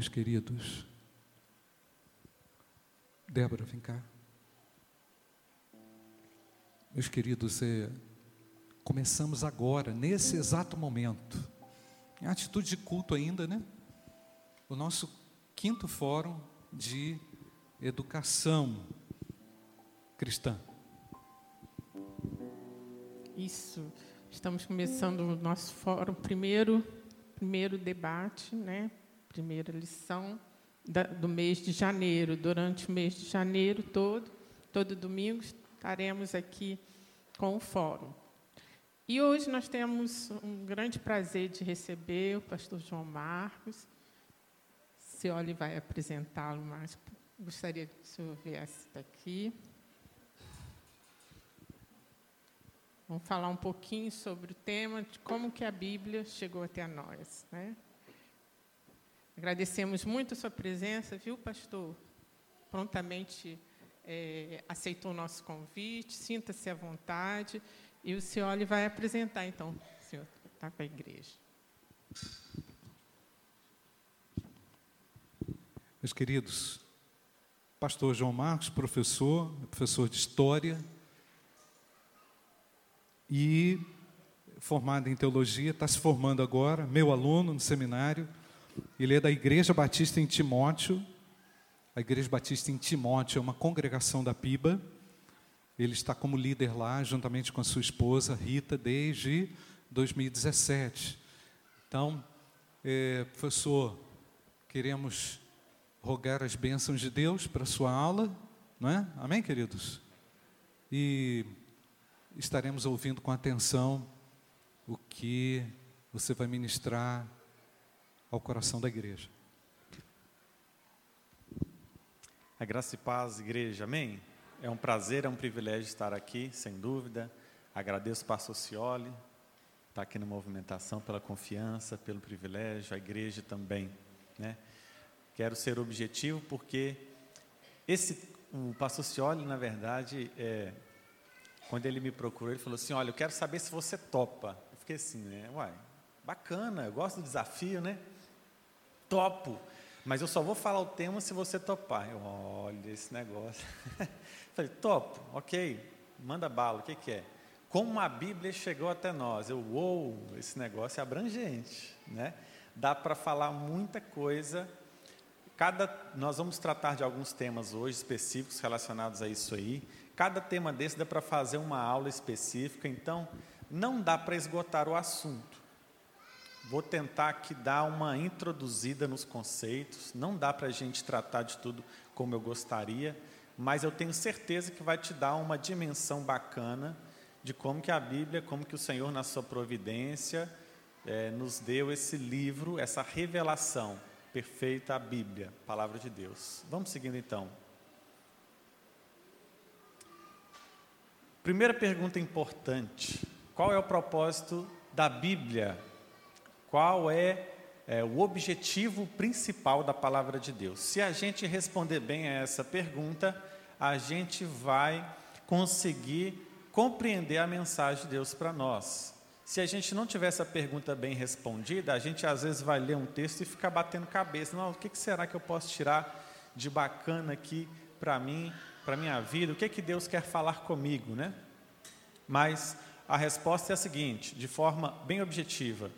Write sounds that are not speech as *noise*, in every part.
meus queridos. Débora, vem cá. Meus queridos, é, começamos agora, nesse exato momento, em atitude de culto ainda, né? O nosso quinto fórum de educação cristã. Isso. Estamos começando o nosso fórum, primeiro, primeiro debate, né? Primeira lição da, do mês de janeiro. Durante o mês de janeiro todo, todo domingo, estaremos aqui com o fórum. E hoje nós temos um grande prazer de receber o pastor João Marcos. Cioli vai apresentá-lo, mas gostaria que o senhor viesse aqui. Vamos falar um pouquinho sobre o tema de como que a Bíblia chegou até nós. Né? Agradecemos muito a sua presença, viu, pastor? Prontamente é, aceitou o nosso convite, sinta-se à vontade. E o senhor vai apresentar, então, o senhor está para a igreja. Meus queridos, pastor João Marcos, professor, professor de História, e formado em teologia, está se formando agora, meu aluno no seminário. Ele é da Igreja Batista em Timóteo. A Igreja Batista em Timóteo é uma congregação da PIBA. Ele está como líder lá, juntamente com a sua esposa Rita, desde 2017. Então, é, professor, queremos rogar as bênçãos de Deus para a sua aula, não é? Amém, queridos? E estaremos ouvindo com atenção o que você vai ministrar ao coração da igreja. A graça e paz, igreja, amém? É um prazer, é um privilégio estar aqui, sem dúvida. Agradeço o pastor Cioli, estar aqui na movimentação, pela confiança, pelo privilégio, a igreja também, né? Quero ser objetivo porque esse, o pastor Cioli, na verdade, é, quando ele me procurou, ele falou assim: Olha, eu quero saber se você topa. Eu fiquei assim, né? Uai, bacana, eu gosto do desafio, né? Topo. Mas eu só vou falar o tema se você topar. Eu, olha esse negócio. *laughs* Falei, topo, ok, manda bala, o que, que é? Como a Bíblia chegou até nós. Eu, uou, esse negócio é abrangente, né? Dá para falar muita coisa. Cada, nós vamos tratar de alguns temas hoje específicos relacionados a isso aí. Cada tema desse dá para fazer uma aula específica, então não dá para esgotar o assunto. Vou tentar aqui dar uma introduzida nos conceitos, não dá para a gente tratar de tudo como eu gostaria, mas eu tenho certeza que vai te dar uma dimensão bacana de como que a Bíblia, como que o Senhor, na sua providência, é, nos deu esse livro, essa revelação perfeita, a Bíblia, Palavra de Deus. Vamos seguindo então. Primeira pergunta importante: qual é o propósito da Bíblia? Qual é, é, o objetivo principal da palavra de Deus? Se a gente responder bem a essa pergunta, a gente vai conseguir compreender a mensagem de Deus para nós. Se a gente não tiver essa pergunta bem respondida, a gente às vezes vai ler um texto e ficar batendo cabeça. Não, o que será que eu posso tirar de bacana aqui para mim para minha vida, o que, é que Deus quer falar comigo, né? Mas a resposta é a seguinte, de forma bem objetiva: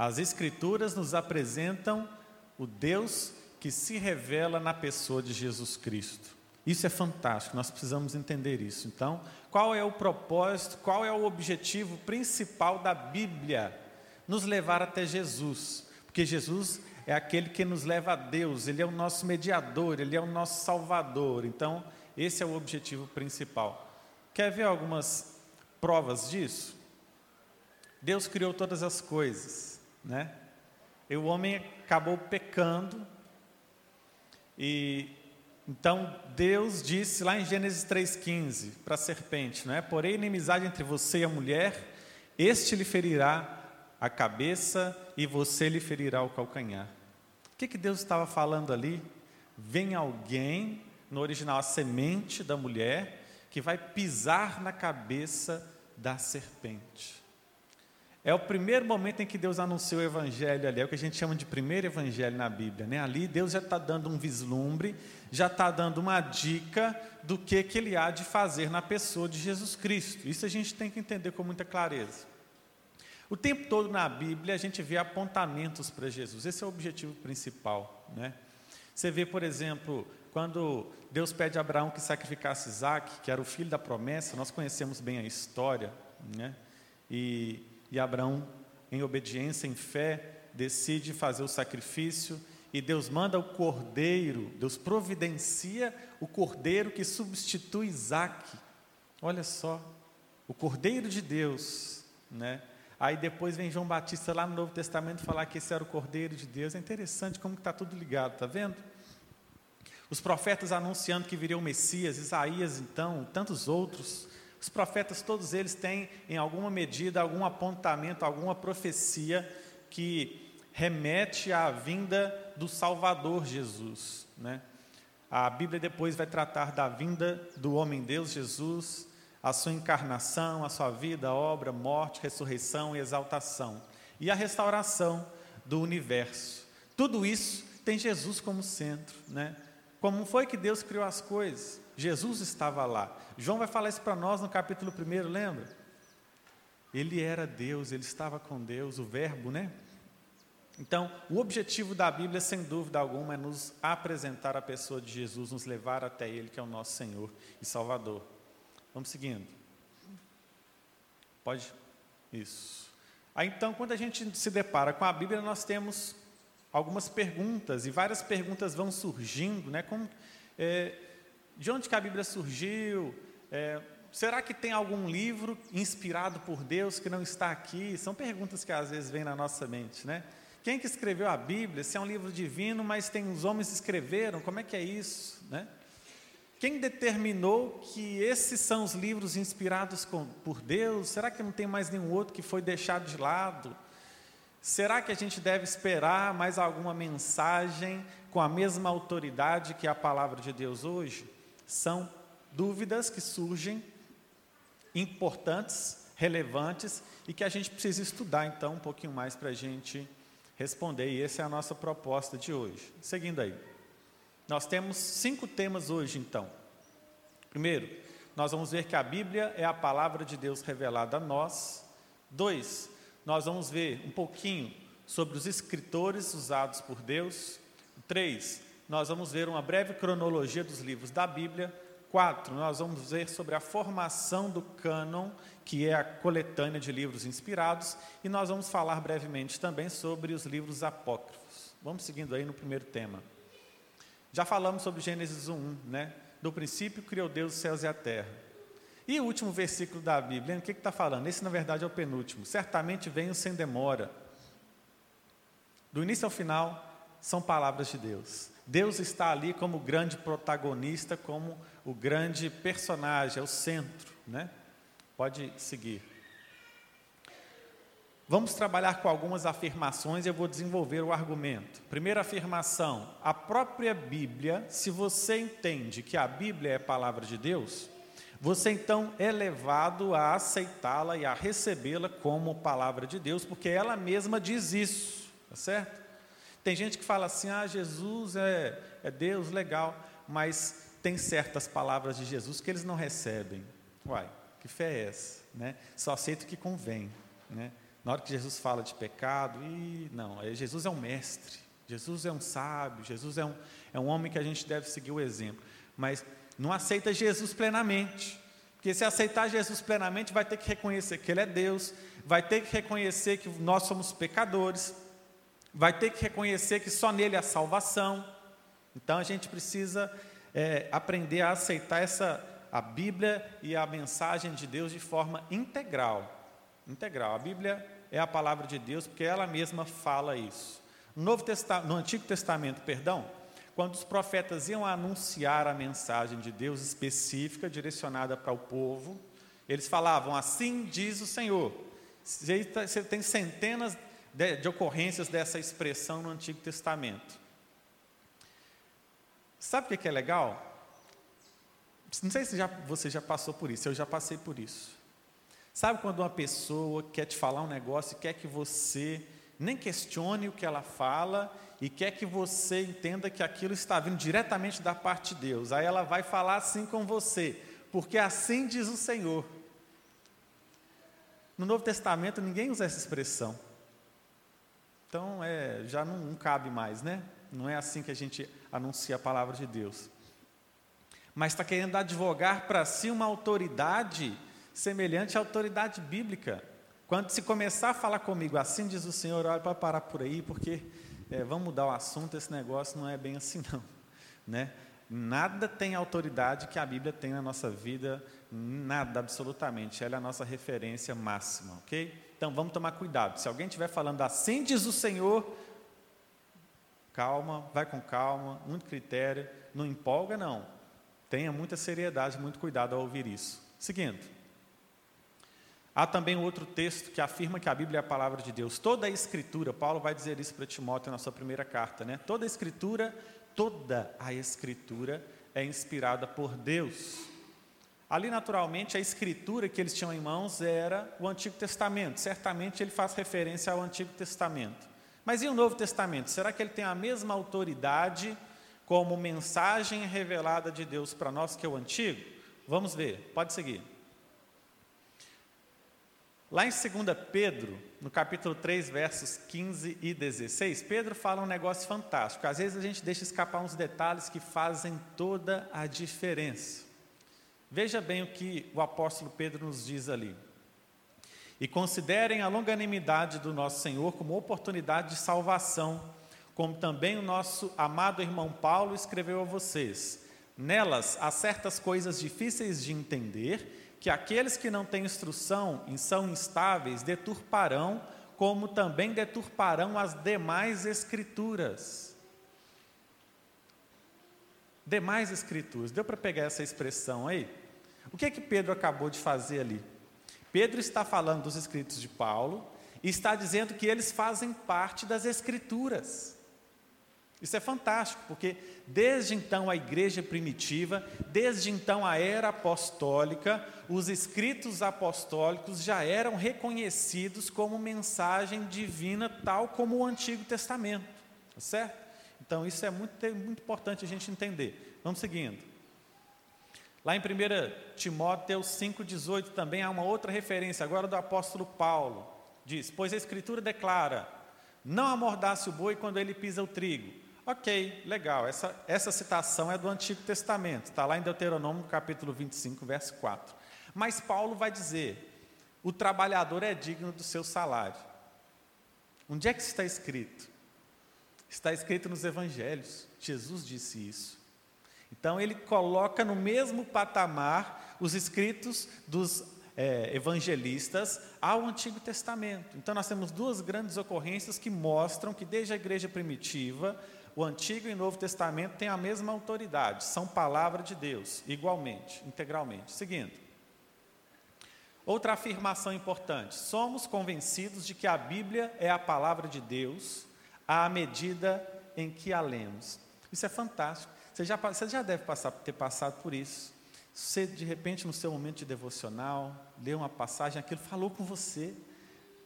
as Escrituras nos apresentam o Deus que se revela na pessoa de Jesus Cristo. Isso é fantástico, nós precisamos entender isso. Então, qual é o propósito, qual é o objetivo principal da Bíblia? Nos levar até Jesus, porque Jesus é aquele que nos leva a Deus, Ele é o nosso mediador, Ele é o nosso salvador. Então, esse é o objetivo principal. Quer ver algumas provas disso? Deus criou todas as coisas, né? E o homem acabou pecando. E então Deus disse lá em Gênesis 3:15 para a serpente, não é? Porém inimizade entre você e a mulher, este lhe ferirá a cabeça e você lhe ferirá o calcanhar. O que, que Deus estava falando ali? Vem alguém no original, a semente da mulher, que vai pisar na cabeça da serpente. É o primeiro momento em que Deus anunciou o evangelho ali, é o que a gente chama de primeiro evangelho na Bíblia. Né? Ali Deus já está dando um vislumbre, já está dando uma dica do que, que ele há de fazer na pessoa de Jesus Cristo. Isso a gente tem que entender com muita clareza. O tempo todo na Bíblia a gente vê apontamentos para Jesus, esse é o objetivo principal. Né? Você vê, por exemplo, quando Deus pede a Abraão que sacrificasse Isaac, que era o filho da promessa, nós conhecemos bem a história, né? e e Abraão, em obediência, em fé, decide fazer o sacrifício e Deus manda o cordeiro, Deus providencia o cordeiro que substitui Isaac. Olha só, o cordeiro de Deus, né? Aí depois vem João Batista lá no Novo Testamento falar que esse era o cordeiro de Deus. É interessante como está tudo ligado, tá vendo? Os profetas anunciando que viria o Messias, Isaías então, tantos outros. Os profetas, todos eles têm, em alguma medida, algum apontamento, alguma profecia que remete à vinda do Salvador Jesus. Né? A Bíblia depois vai tratar da vinda do homem-deus Jesus, a sua encarnação, a sua vida, obra, morte, ressurreição e exaltação. E a restauração do universo. Tudo isso tem Jesus como centro. Né? Como foi que Deus criou as coisas? Jesus estava lá. João vai falar isso para nós no capítulo 1, lembra? Ele era Deus, ele estava com Deus, o Verbo, né? Então, o objetivo da Bíblia, sem dúvida alguma, é nos apresentar a pessoa de Jesus, nos levar até Ele, que é o nosso Senhor e Salvador. Vamos seguindo. Pode? Isso. Aí então, quando a gente se depara com a Bíblia, nós temos algumas perguntas, e várias perguntas vão surgindo, né? Como, é, de onde que a Bíblia surgiu? É, será que tem algum livro inspirado por Deus que não está aqui? São perguntas que às vezes vêm na nossa mente, né? Quem que escreveu a Bíblia? Se é um livro divino, mas tem os homens que escreveram, como é que é isso, né? Quem determinou que esses são os livros inspirados com, por Deus? Será que não tem mais nenhum outro que foi deixado de lado? Será que a gente deve esperar mais alguma mensagem com a mesma autoridade que a palavra de Deus hoje? São dúvidas que surgem importantes, relevantes e que a gente precisa estudar então um pouquinho mais para a gente responder. E essa é a nossa proposta de hoje. Seguindo aí, nós temos cinco temas hoje então. Primeiro, nós vamos ver que a Bíblia é a palavra de Deus revelada a nós. Dois, nós vamos ver um pouquinho sobre os escritores usados por Deus. Três, nós vamos ver uma breve cronologia dos livros da Bíblia. Quatro, nós vamos ver sobre a formação do cânon, que é a coletânea de livros inspirados, e nós vamos falar brevemente também sobre os livros apócrifos. Vamos seguindo aí no primeiro tema. Já falamos sobre Gênesis 1, né? Do princípio criou Deus os céus e a terra. E o último versículo da Bíblia, o que está falando? Esse, na verdade, é o penúltimo. Certamente venho sem demora. Do início ao final, são palavras de Deus. Deus está ali como grande protagonista, como o grande personagem, é o centro, né? Pode seguir. Vamos trabalhar com algumas afirmações e eu vou desenvolver o argumento. Primeira afirmação: a própria Bíblia, se você entende que a Bíblia é a palavra de Deus, você então é levado a aceitá-la e a recebê-la como palavra de Deus, porque ela mesma diz isso, tá certo? Tem gente que fala assim: ah, Jesus é, é Deus, legal, mas tem certas palavras de Jesus que eles não recebem. Uai, que fé é essa? Né? Só aceita o que convém. Né? Na hora que Jesus fala de pecado, e não, é, Jesus é um mestre, Jesus é um sábio, Jesus é um, é um homem que a gente deve seguir o exemplo, mas não aceita Jesus plenamente. Porque se aceitar Jesus plenamente, vai ter que reconhecer que Ele é Deus, vai ter que reconhecer que nós somos pecadores, vai ter que reconhecer que só nele há salvação. Então a gente precisa é, aprender a aceitar essa a Bíblia e a mensagem de Deus de forma integral. Integral. A Bíblia é a palavra de Deus porque ela mesma fala isso. No, Novo Testamento, no Antigo Testamento, perdão, quando os profetas iam anunciar a mensagem de Deus específica direcionada para o povo, eles falavam: Assim diz o Senhor. Você tem centenas de, de ocorrências dessa expressão no Antigo Testamento. Sabe o que é legal? Não sei se já, você já passou por isso, eu já passei por isso. Sabe quando uma pessoa quer te falar um negócio e quer que você nem questione o que ela fala e quer que você entenda que aquilo está vindo diretamente da parte de Deus. Aí ela vai falar assim com você, porque assim diz o Senhor. No Novo Testamento ninguém usa essa expressão. Então é, já não, não cabe mais, né? Não é assim que a gente anuncia a palavra de Deus. Mas está querendo advogar para si uma autoridade semelhante à autoridade bíblica. Quando se começar a falar comigo, assim diz o Senhor, olha para parar por aí, porque é, vamos mudar o assunto, esse negócio não é bem assim *laughs* não. Né? Nada tem autoridade que a Bíblia tem na nossa vida, nada absolutamente. Ela é a nossa referência máxima, ok? Então vamos tomar cuidado. Se alguém estiver falando assim diz o Senhor, calma, vai com calma, muito critério, não empolga não. Tenha muita seriedade, muito cuidado ao ouvir isso. Seguindo. Há também outro texto que afirma que a Bíblia é a palavra de Deus. Toda a escritura, Paulo vai dizer isso para Timóteo na sua primeira carta, né? Toda a escritura, toda a escritura é inspirada por Deus. Ali, naturalmente, a escritura que eles tinham em mãos era o Antigo Testamento. Certamente ele faz referência ao Antigo Testamento. Mas e o Novo Testamento? Será que ele tem a mesma autoridade como mensagem revelada de Deus para nós que é o Antigo? Vamos ver, pode seguir. Lá em 2 Pedro, no capítulo 3, versos 15 e 16, Pedro fala um negócio fantástico. Às vezes a gente deixa escapar uns detalhes que fazem toda a diferença. Veja bem o que o apóstolo Pedro nos diz ali. E considerem a longanimidade do nosso Senhor como oportunidade de salvação, como também o nosso amado irmão Paulo escreveu a vocês. Nelas há certas coisas difíceis de entender que aqueles que não têm instrução e são instáveis deturparão, como também deturparão as demais escrituras. Demais escrituras. Deu para pegar essa expressão aí? O que é que Pedro acabou de fazer ali? Pedro está falando dos escritos de Paulo e está dizendo que eles fazem parte das escrituras. Isso é fantástico, porque desde então a igreja primitiva, desde então a era apostólica, os escritos apostólicos já eram reconhecidos como mensagem divina, tal como o Antigo Testamento, certo? Então isso é muito, muito importante a gente entender. Vamos seguindo. Lá em 1 Timóteo 5,18 também há uma outra referência, agora do apóstolo Paulo. Diz: Pois a Escritura declara: Não amordace o boi quando ele pisa o trigo Ok, legal. Essa, essa citação é do Antigo Testamento, está lá em Deuteronômio capítulo 25, verso 4. Mas Paulo vai dizer: o trabalhador é digno do seu salário. Onde é que está escrito? Está escrito nos evangelhos. Jesus disse isso. Então ele coloca no mesmo patamar os escritos dos é, evangelistas ao Antigo Testamento. Então nós temos duas grandes ocorrências que mostram que desde a igreja primitiva o Antigo e Novo Testamento têm a mesma autoridade, são palavra de Deus, igualmente, integralmente. Seguindo. Outra afirmação importante: somos convencidos de que a Bíblia é a palavra de Deus à medida em que a lemos. Isso é fantástico. Você já, você já deve passar, ter passado por isso. Você, de repente, no seu momento de devocional, leu uma passagem, aquilo falou com você.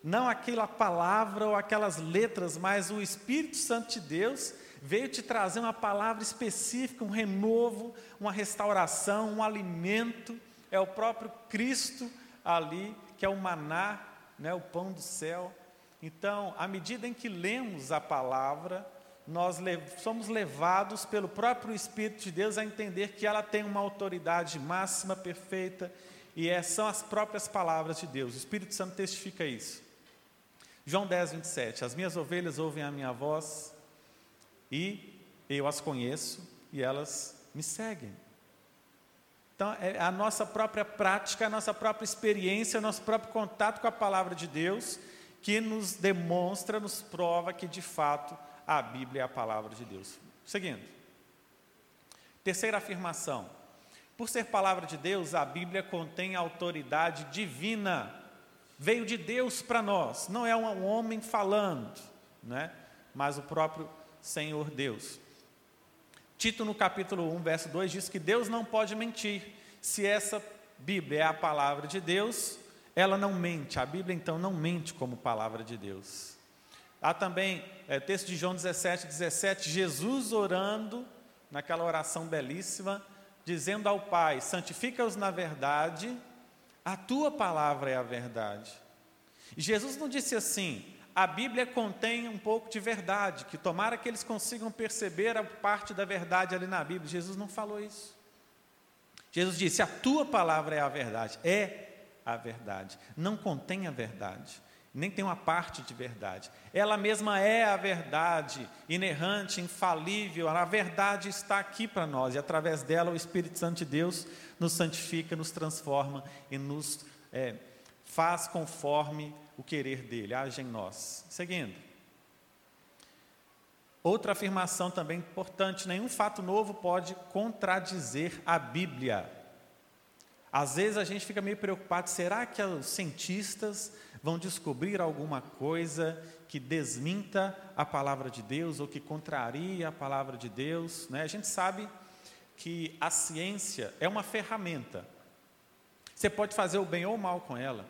Não aquela palavra ou aquelas letras, mas o Espírito Santo de Deus veio te trazer uma palavra específica, um renovo, uma restauração, um alimento. É o próprio Cristo ali, que é o maná, né, o pão do céu. Então, à medida em que lemos a palavra, nós somos levados pelo próprio Espírito de Deus a entender que ela tem uma autoridade máxima, perfeita, e é, são as próprias palavras de Deus. O Espírito Santo testifica isso. João 10, 27. As minhas ovelhas ouvem a minha voz, e eu as conheço e elas me seguem. Então, é a nossa própria prática, a nossa própria experiência, o nosso próprio contato com a palavra de Deus que nos demonstra, nos prova que de fato a Bíblia é a palavra de Deus. Seguindo. Terceira afirmação. Por ser palavra de Deus, a Bíblia contém autoridade divina. Veio de Deus para nós, não é um homem falando, né? mas o próprio Senhor Deus. Tito, no capítulo 1, verso 2, diz que Deus não pode mentir. Se essa Bíblia é a palavra de Deus, ela não mente, a Bíblia então não mente como palavra de Deus. Há também é, texto de João 17, 17, Jesus orando, naquela oração belíssima, dizendo ao Pai: santifica-os na verdade, a tua palavra é a verdade. E Jesus não disse assim, a Bíblia contém um pouco de verdade, que tomara que eles consigam perceber a parte da verdade ali na Bíblia. Jesus não falou isso. Jesus disse: A tua palavra é a verdade. É a verdade. Não contém a verdade, nem tem uma parte de verdade. Ela mesma é a verdade, inerrante, infalível. A verdade está aqui para nós e através dela o Espírito Santo de Deus nos santifica, nos transforma e nos é, faz conforme o querer dele, age em nós. Seguindo. Outra afirmação também importante: nenhum fato novo pode contradizer a Bíblia. Às vezes a gente fica meio preocupado: será que os cientistas vão descobrir alguma coisa que desminta a palavra de Deus ou que contraria a palavra de Deus? Né? A gente sabe que a ciência é uma ferramenta. Você pode fazer o bem ou o mal com ela.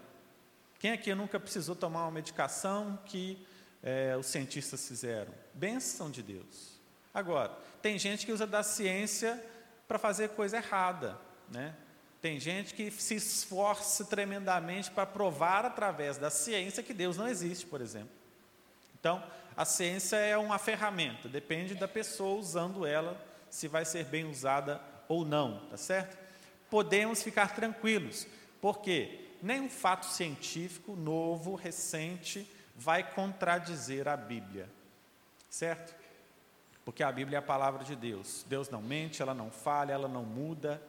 Quem aqui nunca precisou tomar uma medicação que é, os cientistas fizeram? Bênção de Deus. Agora, tem gente que usa da ciência para fazer coisa errada, né? Tem gente que se esforça tremendamente para provar através da ciência que Deus não existe, por exemplo. Então, a ciência é uma ferramenta, depende da pessoa usando ela, se vai ser bem usada ou não, tá certo? Podemos ficar tranquilos, porque nenhum fato científico novo, recente, vai contradizer a Bíblia, certo? Porque a Bíblia é a palavra de Deus. Deus não mente, ela não falha, ela não muda,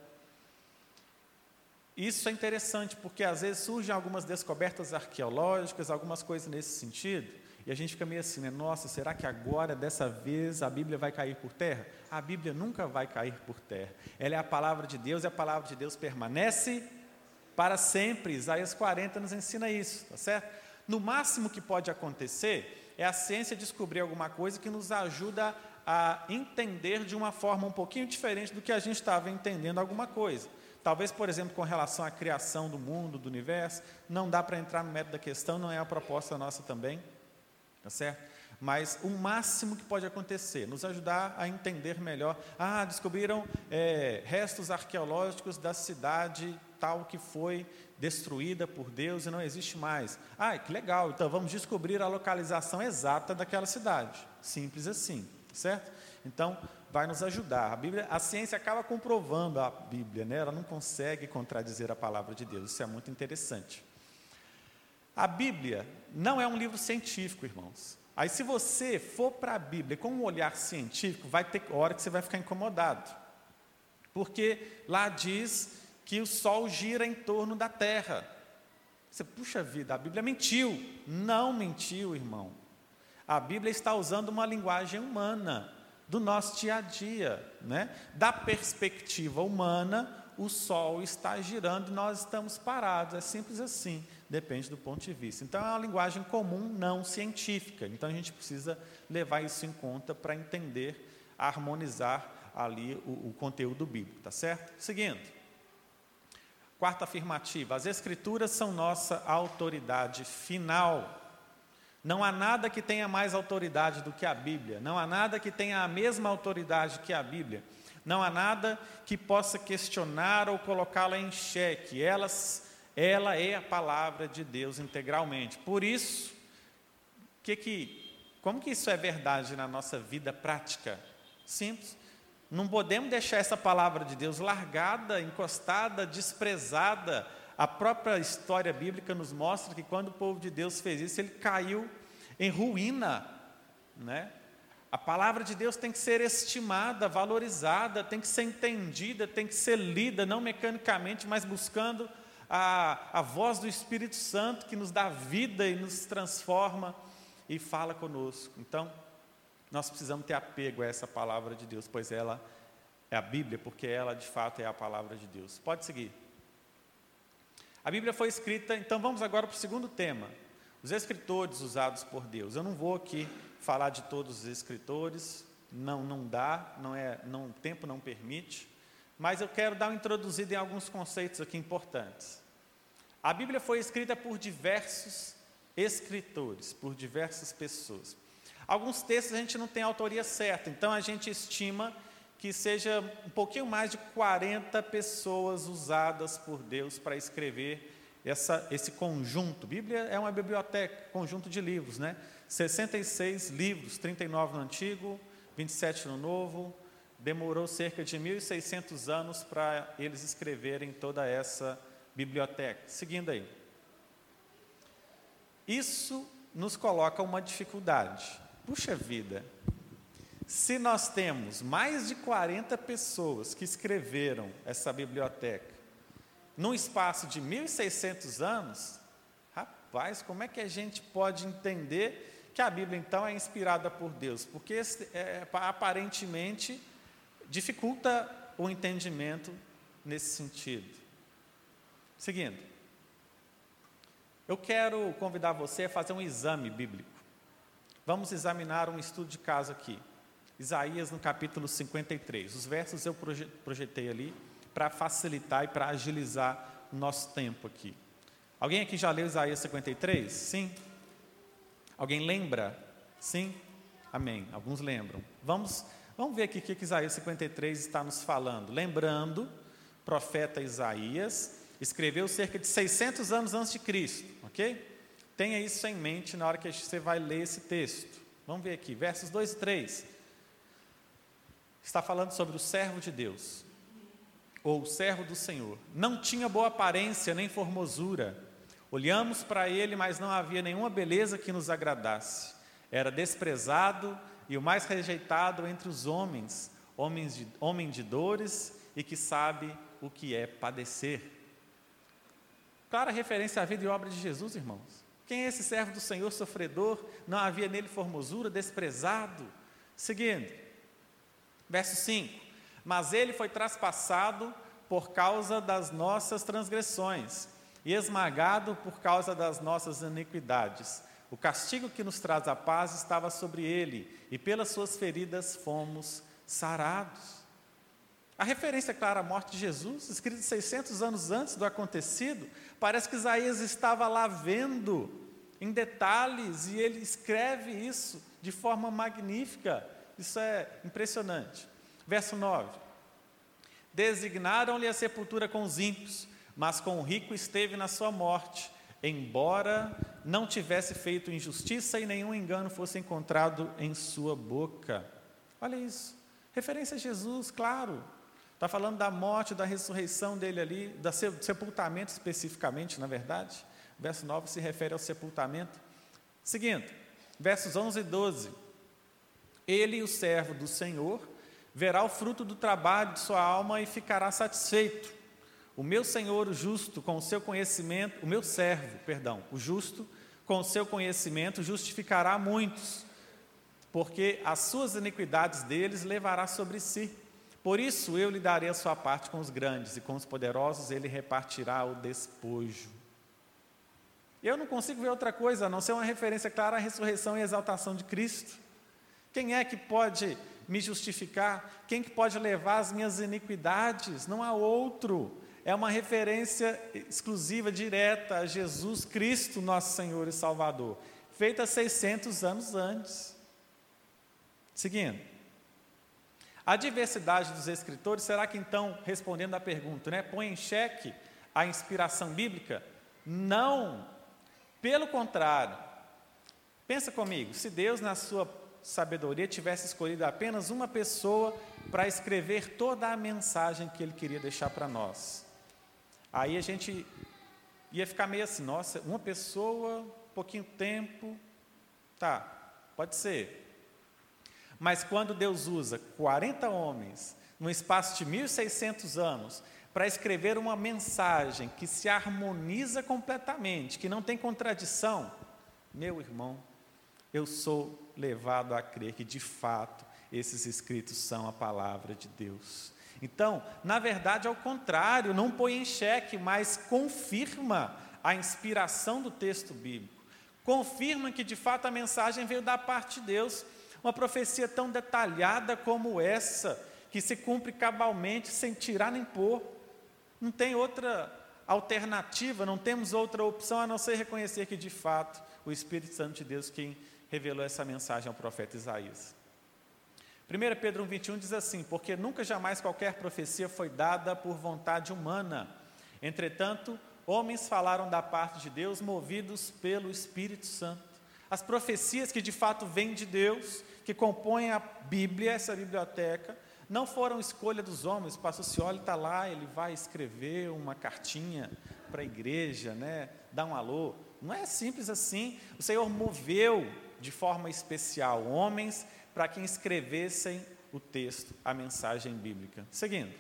isso é interessante porque às vezes surgem algumas descobertas arqueológicas, algumas coisas nesse sentido, e a gente fica meio assim, né? Nossa, será que agora, dessa vez, a Bíblia vai cair por terra? A Bíblia nunca vai cair por terra. Ela é a palavra de Deus e a palavra de Deus permanece para sempre. Isaías 40 nos ensina isso, tá certo? No máximo que pode acontecer é a ciência descobrir alguma coisa que nos ajuda a entender de uma forma um pouquinho diferente do que a gente estava entendendo alguma coisa. Talvez, por exemplo, com relação à criação do mundo, do universo, não dá para entrar no método da questão, não é a proposta nossa também, tá certo? Mas o máximo que pode acontecer, nos ajudar a entender melhor. Ah, descobriram é, restos arqueológicos da cidade tal que foi destruída por Deus e não existe mais. Ah, que legal, então vamos descobrir a localização exata daquela cidade. Simples assim, certo? Então, vai nos ajudar. A Bíblia, a ciência acaba comprovando a Bíblia, né? Ela não consegue contradizer a palavra de Deus. Isso é muito interessante. A Bíblia não é um livro científico, irmãos. Aí, se você for para a Bíblia com um olhar científico, vai ter hora que você vai ficar incomodado. Porque lá diz que o Sol gira em torno da Terra. Você, puxa vida, a Bíblia mentiu. Não mentiu, irmão. A Bíblia está usando uma linguagem humana do nosso dia a dia, né? Da perspectiva humana, o Sol está girando e nós estamos parados. É simples assim, depende do ponto de vista. Então, é uma linguagem comum, não científica. Então, a gente precisa levar isso em conta para entender, harmonizar ali o, o conteúdo bíblico, tá certo? Seguindo. Quarta afirmativa: as Escrituras são nossa autoridade final. Não há nada que tenha mais autoridade do que a Bíblia, não há nada que tenha a mesma autoridade que a Bíblia, não há nada que possa questionar ou colocá-la em xeque. Elas, ela é a palavra de Deus integralmente. Por isso, que que, como que isso é verdade na nossa vida prática? Simples. Não podemos deixar essa palavra de Deus largada, encostada, desprezada, a própria história bíblica nos mostra que quando o povo de Deus fez isso, ele caiu em ruína, né? A palavra de Deus tem que ser estimada, valorizada, tem que ser entendida, tem que ser lida, não mecanicamente, mas buscando a, a voz do Espírito Santo que nos dá vida e nos transforma e fala conosco. Então, nós precisamos ter apego a essa palavra de Deus, pois ela é a Bíblia, porque ela de fato é a palavra de Deus. Pode seguir. A Bíblia foi escrita, então vamos agora para o segundo tema, os escritores usados por Deus. Eu não vou aqui falar de todos os escritores, não, não dá, não é, não, o tempo não permite, mas eu quero dar uma introduzida em alguns conceitos aqui importantes. A Bíblia foi escrita por diversos escritores, por diversas pessoas. Alguns textos a gente não tem autoria certa, então a gente estima que seja um pouquinho mais de 40 pessoas usadas por Deus para escrever essa, esse conjunto. Bíblia é uma biblioteca, conjunto de livros, né? 66 livros, 39 no Antigo, 27 no Novo. Demorou cerca de 1.600 anos para eles escreverem toda essa biblioteca. Seguindo aí. Isso nos coloca uma dificuldade. Puxa vida, se nós temos mais de 40 pessoas que escreveram essa biblioteca, num espaço de 1.600 anos, rapaz, como é que a gente pode entender que a Bíblia então é inspirada por Deus? Porque é, aparentemente dificulta o entendimento nesse sentido. Seguindo, eu quero convidar você a fazer um exame bíblico. Vamos examinar um estudo de caso aqui. Isaías no capítulo 53. Os versos eu projetei ali para facilitar e para agilizar o nosso tempo aqui. Alguém aqui já leu Isaías 53? Sim? Alguém lembra? Sim? Amém. Alguns lembram. Vamos, vamos ver aqui o que Isaías 53 está nos falando. Lembrando, profeta Isaías escreveu cerca de 600 anos antes de Cristo, ok? Tenha isso em mente na hora que você vai ler esse texto. Vamos ver aqui, versos 2 e 3. Está falando sobre o servo de Deus ou servo do Senhor, não tinha boa aparência nem formosura. Olhamos para ele, mas não havia nenhuma beleza que nos agradasse. Era desprezado e o mais rejeitado entre os homens, homens de, homem de dores e que sabe o que é padecer. Clara referência à vida e obra de Jesus, irmãos. Quem é esse servo do Senhor sofredor? Não havia nele formosura, desprezado. Seguindo, verso 5: mas ele foi traspassado por causa das nossas transgressões e esmagado por causa das nossas iniquidades. O castigo que nos traz a paz estava sobre ele, e pelas suas feridas fomos sarados. A referência clara à morte de Jesus, escrita 600 anos antes do acontecido, parece que Isaías estava lá vendo em detalhes e ele escreve isso de forma magnífica. Isso é impressionante. Verso 9: Designaram-lhe a sepultura com os ímpios, mas com o rico esteve na sua morte, embora não tivesse feito injustiça e nenhum engano fosse encontrado em sua boca. Olha isso, referência a Jesus, claro. Está falando da morte, da ressurreição dele ali, do sepultamento especificamente, na verdade. Verso 9 se refere ao sepultamento. Seguindo, versos 11 e 12. Ele, o servo do Senhor, verá o fruto do trabalho de sua alma e ficará satisfeito. O meu senhor, o justo, com o seu conhecimento, o meu servo, perdão, o justo, com o seu conhecimento, justificará muitos, porque as suas iniquidades deles levará sobre si. Por isso eu lhe darei a sua parte com os grandes, e com os poderosos ele repartirá o despojo. Eu não consigo ver outra coisa a não ser uma referência clara à ressurreição e exaltação de Cristo. Quem é que pode me justificar? Quem que pode levar as minhas iniquidades? Não há outro. É uma referência exclusiva, direta a Jesus Cristo, nosso Senhor e Salvador, feita 600 anos antes. Seguindo. A diversidade dos escritores, será que então, respondendo à pergunta, né, põe em xeque a inspiração bíblica? Não. Pelo contrário. Pensa comigo, se Deus, na sua sabedoria tivesse escolhido apenas uma pessoa para escrever toda a mensagem que ele queria deixar para nós. Aí a gente ia ficar meio assim, nossa, uma pessoa, pouquinho tempo, tá, pode ser. Mas quando Deus usa 40 homens, num espaço de 1.600 anos, para escrever uma mensagem que se harmoniza completamente, que não tem contradição, meu irmão, eu sou levado a crer que de fato esses escritos são a palavra de Deus. Então, na verdade, ao contrário, não põe em xeque, mas confirma a inspiração do texto bíblico. Confirma que de fato a mensagem veio da parte de Deus. Uma profecia tão detalhada como essa, que se cumpre cabalmente, sem tirar nem pôr. Não tem outra alternativa, não temos outra opção a não ser reconhecer que de fato o Espírito Santo de Deus quem revelou essa mensagem ao profeta Isaías. 1 Pedro 1,21 diz assim: Porque nunca jamais qualquer profecia foi dada por vontade humana. Entretanto, homens falaram da parte de Deus, movidos pelo Espírito Santo. As profecias que de fato vêm de Deus, que compõem a Bíblia, essa biblioteca, não foram escolha dos homens. O pastor Cioli está lá, ele vai escrever uma cartinha para a igreja, né? dar um alô. Não é simples assim. O Senhor moveu de forma especial homens para que escrevessem o texto, a mensagem bíblica. Seguindo.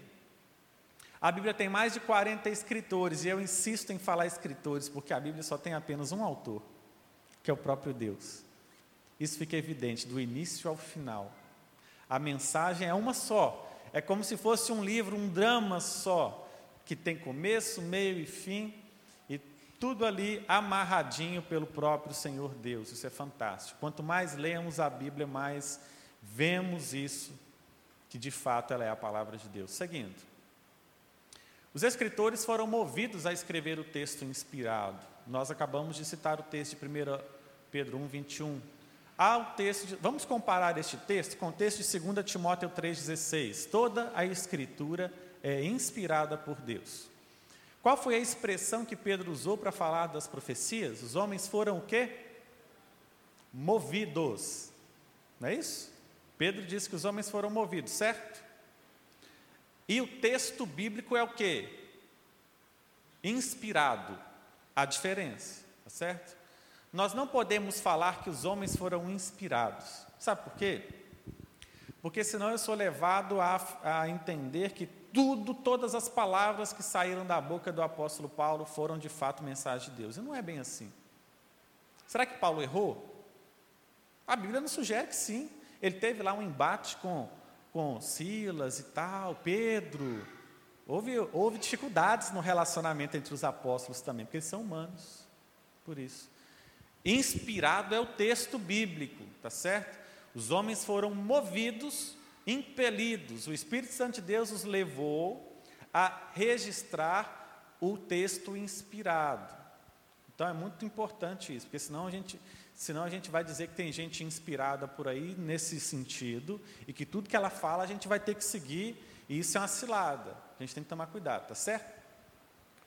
A Bíblia tem mais de 40 escritores, e eu insisto em falar escritores, porque a Bíblia só tem apenas um autor, que é o próprio Deus. Isso fica evidente do início ao final. A mensagem é uma só, é como se fosse um livro, um drama só, que tem começo, meio e fim, tudo ali amarradinho pelo próprio Senhor Deus. Isso é fantástico. Quanto mais lemos a Bíblia, mais vemos isso, que de fato ela é a palavra de Deus. Seguindo. Os escritores foram movidos a escrever o texto inspirado. Nós acabamos de citar o texto de 1 Pedro 1, 21. Há o texto de, vamos comparar este texto com o texto de 2 Timóteo 3,16. Toda a escritura é inspirada por Deus. Qual foi a expressão que Pedro usou para falar das profecias? Os homens foram o quê? Movidos. Não é isso? Pedro disse que os homens foram movidos, certo? E o texto bíblico é o quê? Inspirado. A diferença, tá certo? Nós não podemos falar que os homens foram inspirados. Sabe por quê? Porque senão eu sou levado a, a entender que tudo, todas as palavras que saíram da boca do apóstolo Paulo foram de fato mensagem de Deus. E não é bem assim. Será que Paulo errou? A Bíblia nos sugere que sim. Ele teve lá um embate com, com Silas e tal, Pedro. Houve, houve dificuldades no relacionamento entre os apóstolos também, porque eles são humanos. Por isso. Inspirado é o texto bíblico, tá certo? Os homens foram movidos, impelidos. O Espírito Santo de Deus os levou a registrar o texto inspirado. Então é muito importante isso, porque senão a gente, senão a gente vai dizer que tem gente inspirada por aí nesse sentido e que tudo que ela fala a gente vai ter que seguir e isso é uma cilada. A gente tem que tomar cuidado, tá certo?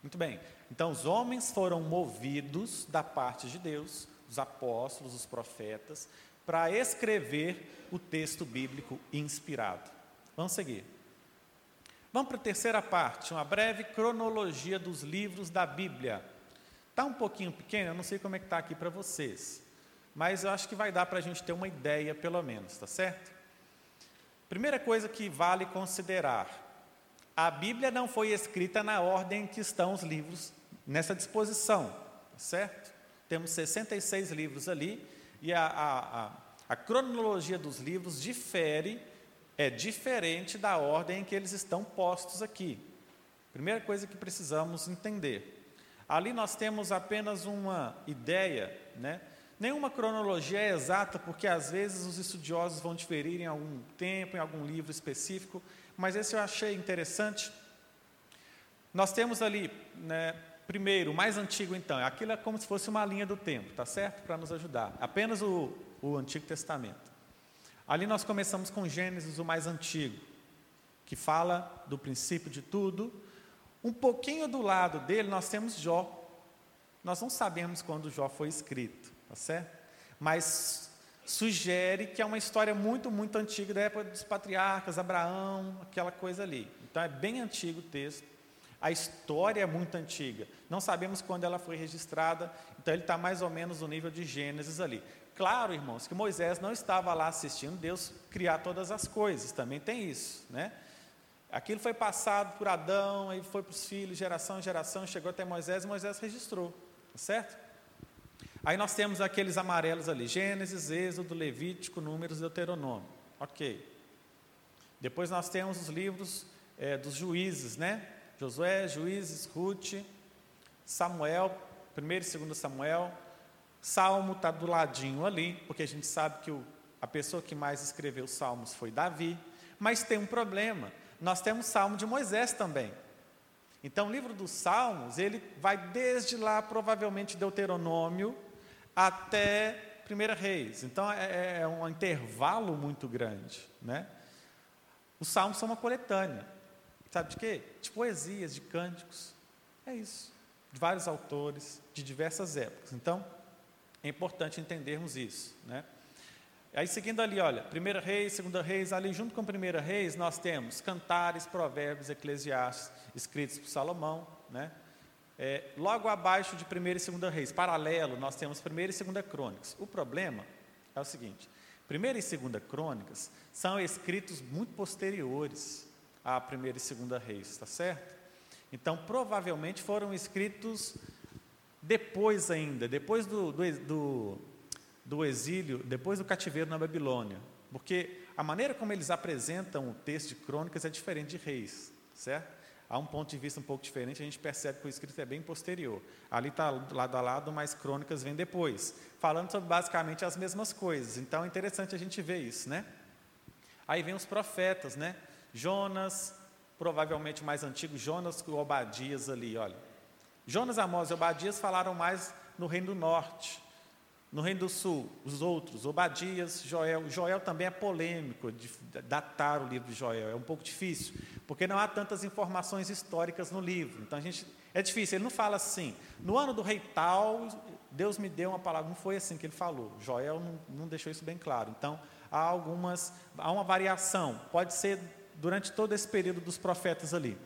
Muito bem. Então, os homens foram movidos da parte de Deus, os apóstolos, os profetas, para escrever o texto bíblico inspirado. Vamos seguir. Vamos para a terceira parte, uma breve cronologia dos livros da Bíblia. Está um pouquinho pequeno, eu não sei como é que está aqui para vocês, mas eu acho que vai dar para a gente ter uma ideia, pelo menos, tá certo? Primeira coisa que vale considerar: a Bíblia não foi escrita na ordem que estão os livros nessa disposição, certo? Temos 66 livros ali, e a, a, a, a cronologia dos livros difere, é diferente da ordem em que eles estão postos aqui. Primeira coisa que precisamos entender. Ali nós temos apenas uma ideia, né? Nenhuma cronologia é exata, porque às vezes os estudiosos vão diferir em algum tempo, em algum livro específico, mas esse eu achei interessante. Nós temos ali, né, primeiro, o mais antigo então, aquilo é como se fosse uma linha do tempo, tá certo? Para nos ajudar. Apenas o, o Antigo Testamento. Ali nós começamos com Gênesis, o mais antigo, que fala do princípio de tudo. Um pouquinho do lado dele nós temos Jó. Nós não sabemos quando Jó foi escrito, tá certo? Mas sugere que é uma história muito, muito antiga, da época dos patriarcas, Abraão, aquela coisa ali. Então é bem antigo o texto. A história é muito antiga. Não sabemos quando ela foi registrada, então ele está mais ou menos no nível de Gênesis ali. Claro, irmãos, que Moisés não estava lá assistindo Deus criar todas as coisas, também tem isso, né? Aquilo foi passado por Adão, aí foi para os filhos, geração em geração, chegou até Moisés e Moisés registrou, tá certo? Aí nós temos aqueles amarelos ali: Gênesis, Êxodo, Levítico, Números, Deuteronômio. Ok. Depois nós temos os livros é, dos juízes, né? Josué, Juízes, Ruth, Samuel, 1 e 2 Samuel. Salmo está do ladinho ali, porque a gente sabe que o, a pessoa que mais escreveu os salmos foi Davi. Mas tem um problema: nós temos Salmo de Moisés também. Então, o livro dos Salmos, ele vai desde lá, provavelmente Deuteronômio, até 1 Reis. Então, é, é, um intervalo muito grande. Né? Os Salmos são uma coletânea. Sabe de quê? De poesias, de cânticos. É isso. De vários autores, de diversas épocas. Então, é importante entendermos isso. Né? Aí seguindo ali, olha, primeira reis, segunda reis, ali junto com primeira reis, nós temos cantares, provérbios, eclesiastes, escritos por Salomão, né? É, logo abaixo de primeira e segunda reis, paralelo, nós temos primeira e segunda crônicas. O problema é o seguinte: primeira e segunda crônicas são escritos muito posteriores à primeira e segunda reis, está certo? Então, provavelmente foram escritos depois ainda, depois do, do, do do exílio, depois do cativeiro na Babilônia. Porque a maneira como eles apresentam o texto de crônicas é diferente de reis, certo? Há um ponto de vista um pouco diferente, a gente percebe que o escrito é bem posterior. Ali está lado a lado, mas crônicas vêm depois, falando sobre basicamente as mesmas coisas. Então é interessante a gente ver isso, né? Aí vem os profetas, né? Jonas, provavelmente mais antigo, Jonas e Obadias ali, olha. Jonas, Amós e Obadias falaram mais no Reino do Norte. No Reino do Sul, os outros, Obadias, Joel. Joel também é polêmico, de datar o livro de Joel, é um pouco difícil, porque não há tantas informações históricas no livro. Então a gente é difícil, ele não fala assim, no ano do rei tal, Deus me deu uma palavra, não foi assim que ele falou. Joel não, não deixou isso bem claro. Então há algumas, há uma variação, pode ser durante todo esse período dos profetas ali.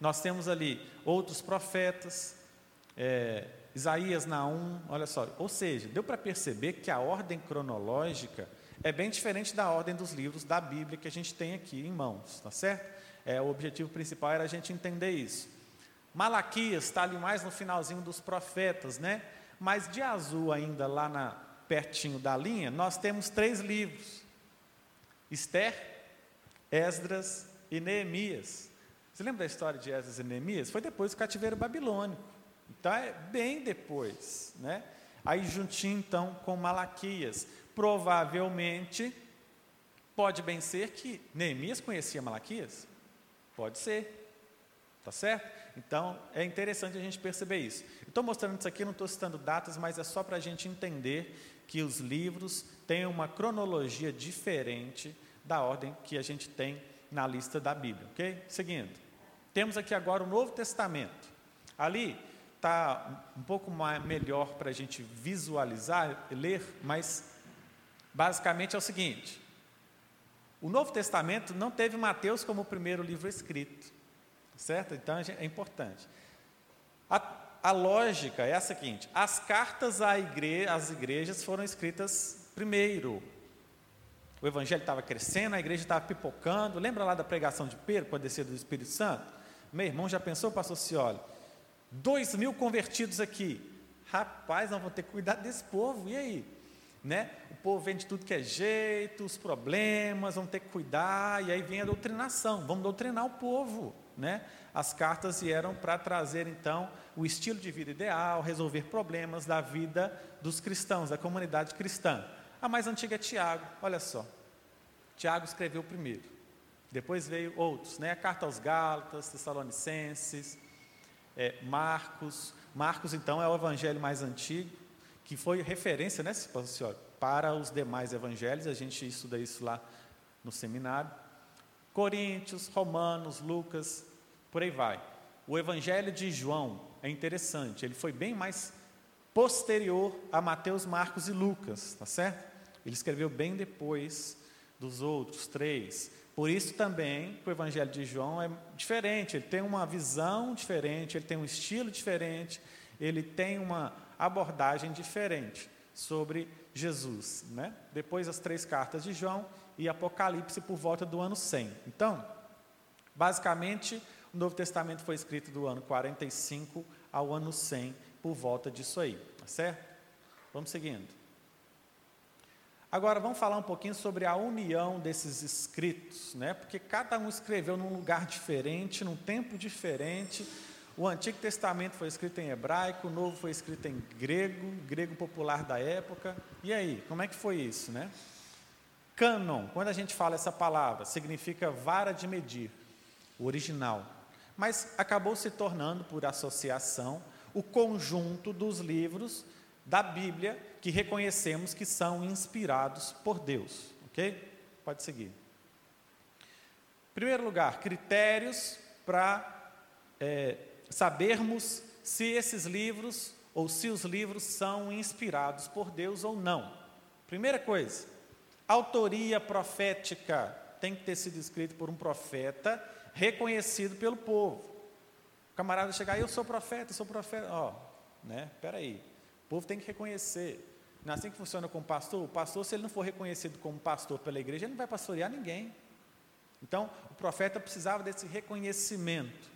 Nós temos ali outros profetas, é, Isaías, Naum, olha só. Ou seja, deu para perceber que a ordem cronológica é bem diferente da ordem dos livros da Bíblia que a gente tem aqui em mãos, tá certo? É, o objetivo principal era a gente entender isso. Malaquias está ali mais no finalzinho dos profetas, né? Mas de azul ainda lá na, pertinho da linha, nós temos três livros: Esther, Esdras e Neemias. Você lembra da história de Esdras e Neemias? Foi depois do cativeiro babilônico. Então é bem depois, né? Aí juntinho então com Malaquias. Provavelmente pode bem ser que Neemias conhecia Malaquias. Pode ser. Tá certo? Então é interessante a gente perceber isso. Estou mostrando isso aqui, não estou citando datas, mas é só para a gente entender que os livros têm uma cronologia diferente da ordem que a gente tem na lista da Bíblia, ok? Seguindo. Temos aqui agora o Novo Testamento. Ali está um pouco mais, melhor para a gente visualizar, ler, mas basicamente é o seguinte: o Novo Testamento não teve Mateus como o primeiro livro escrito, certo? Então é importante. A, a lógica é a seguinte: as cartas à igre, às igrejas foram escritas primeiro. O evangelho estava crescendo, a igreja estava pipocando. Lembra lá da pregação de Pedro, com a do Espírito Santo? Meu irmão já pensou, pastor Cioli? Dois mil convertidos aqui. Rapaz, nós vamos ter que cuidar desse povo, e aí? Né? O povo vem de tudo que é jeito, os problemas, vamos ter que cuidar, e aí vem a doutrinação, vamos doutrinar o povo. Né? As cartas vieram para trazer então o estilo de vida ideal, resolver problemas da vida dos cristãos, da comunidade cristã. A mais antiga é Tiago, olha só. Tiago escreveu primeiro, depois veio outros, né? a carta aos Gálatas, Tessalonicenses, é, Marcos. Marcos, então, é o evangelho mais antigo, que foi referência, né, senhora, para os demais evangelhos. A gente estuda isso lá no seminário. Coríntios, Romanos, Lucas, por aí vai. O evangelho de João é interessante, ele foi bem mais posterior a Mateus, Marcos e Lucas, tá certo? Ele escreveu bem depois dos outros três. Por isso também o Evangelho de João é diferente, ele tem uma visão diferente, ele tem um estilo diferente, ele tem uma abordagem diferente sobre Jesus. Né? Depois as três cartas de João e Apocalipse por volta do ano 100. Então, basicamente, o Novo Testamento foi escrito do ano 45 ao ano 100, por volta disso aí, tá certo? Vamos seguindo. Agora vamos falar um pouquinho sobre a união desses escritos, né? Porque cada um escreveu num lugar diferente, num tempo diferente. O Antigo Testamento foi escrito em hebraico, o Novo foi escrito em grego, grego popular da época. E aí, como é que foi isso, né? Cânon, quando a gente fala essa palavra, significa vara de medir, o original. mas acabou se tornando, por associação, o conjunto dos livros da Bíblia que reconhecemos que são inspirados por Deus. Ok? Pode seguir. Em primeiro lugar, critérios para é, sabermos se esses livros ou se os livros são inspirados por Deus ou não. Primeira coisa, autoria profética tem que ter sido escrito por um profeta reconhecido pelo povo. O camarada chegar, eu sou profeta, sou profeta, ó, né? Peraí, povo tem que reconhecer. Não é assim que funciona com o pastor? O pastor, se ele não for reconhecido como pastor pela igreja, ele não vai pastorear ninguém. Então, o profeta precisava desse reconhecimento.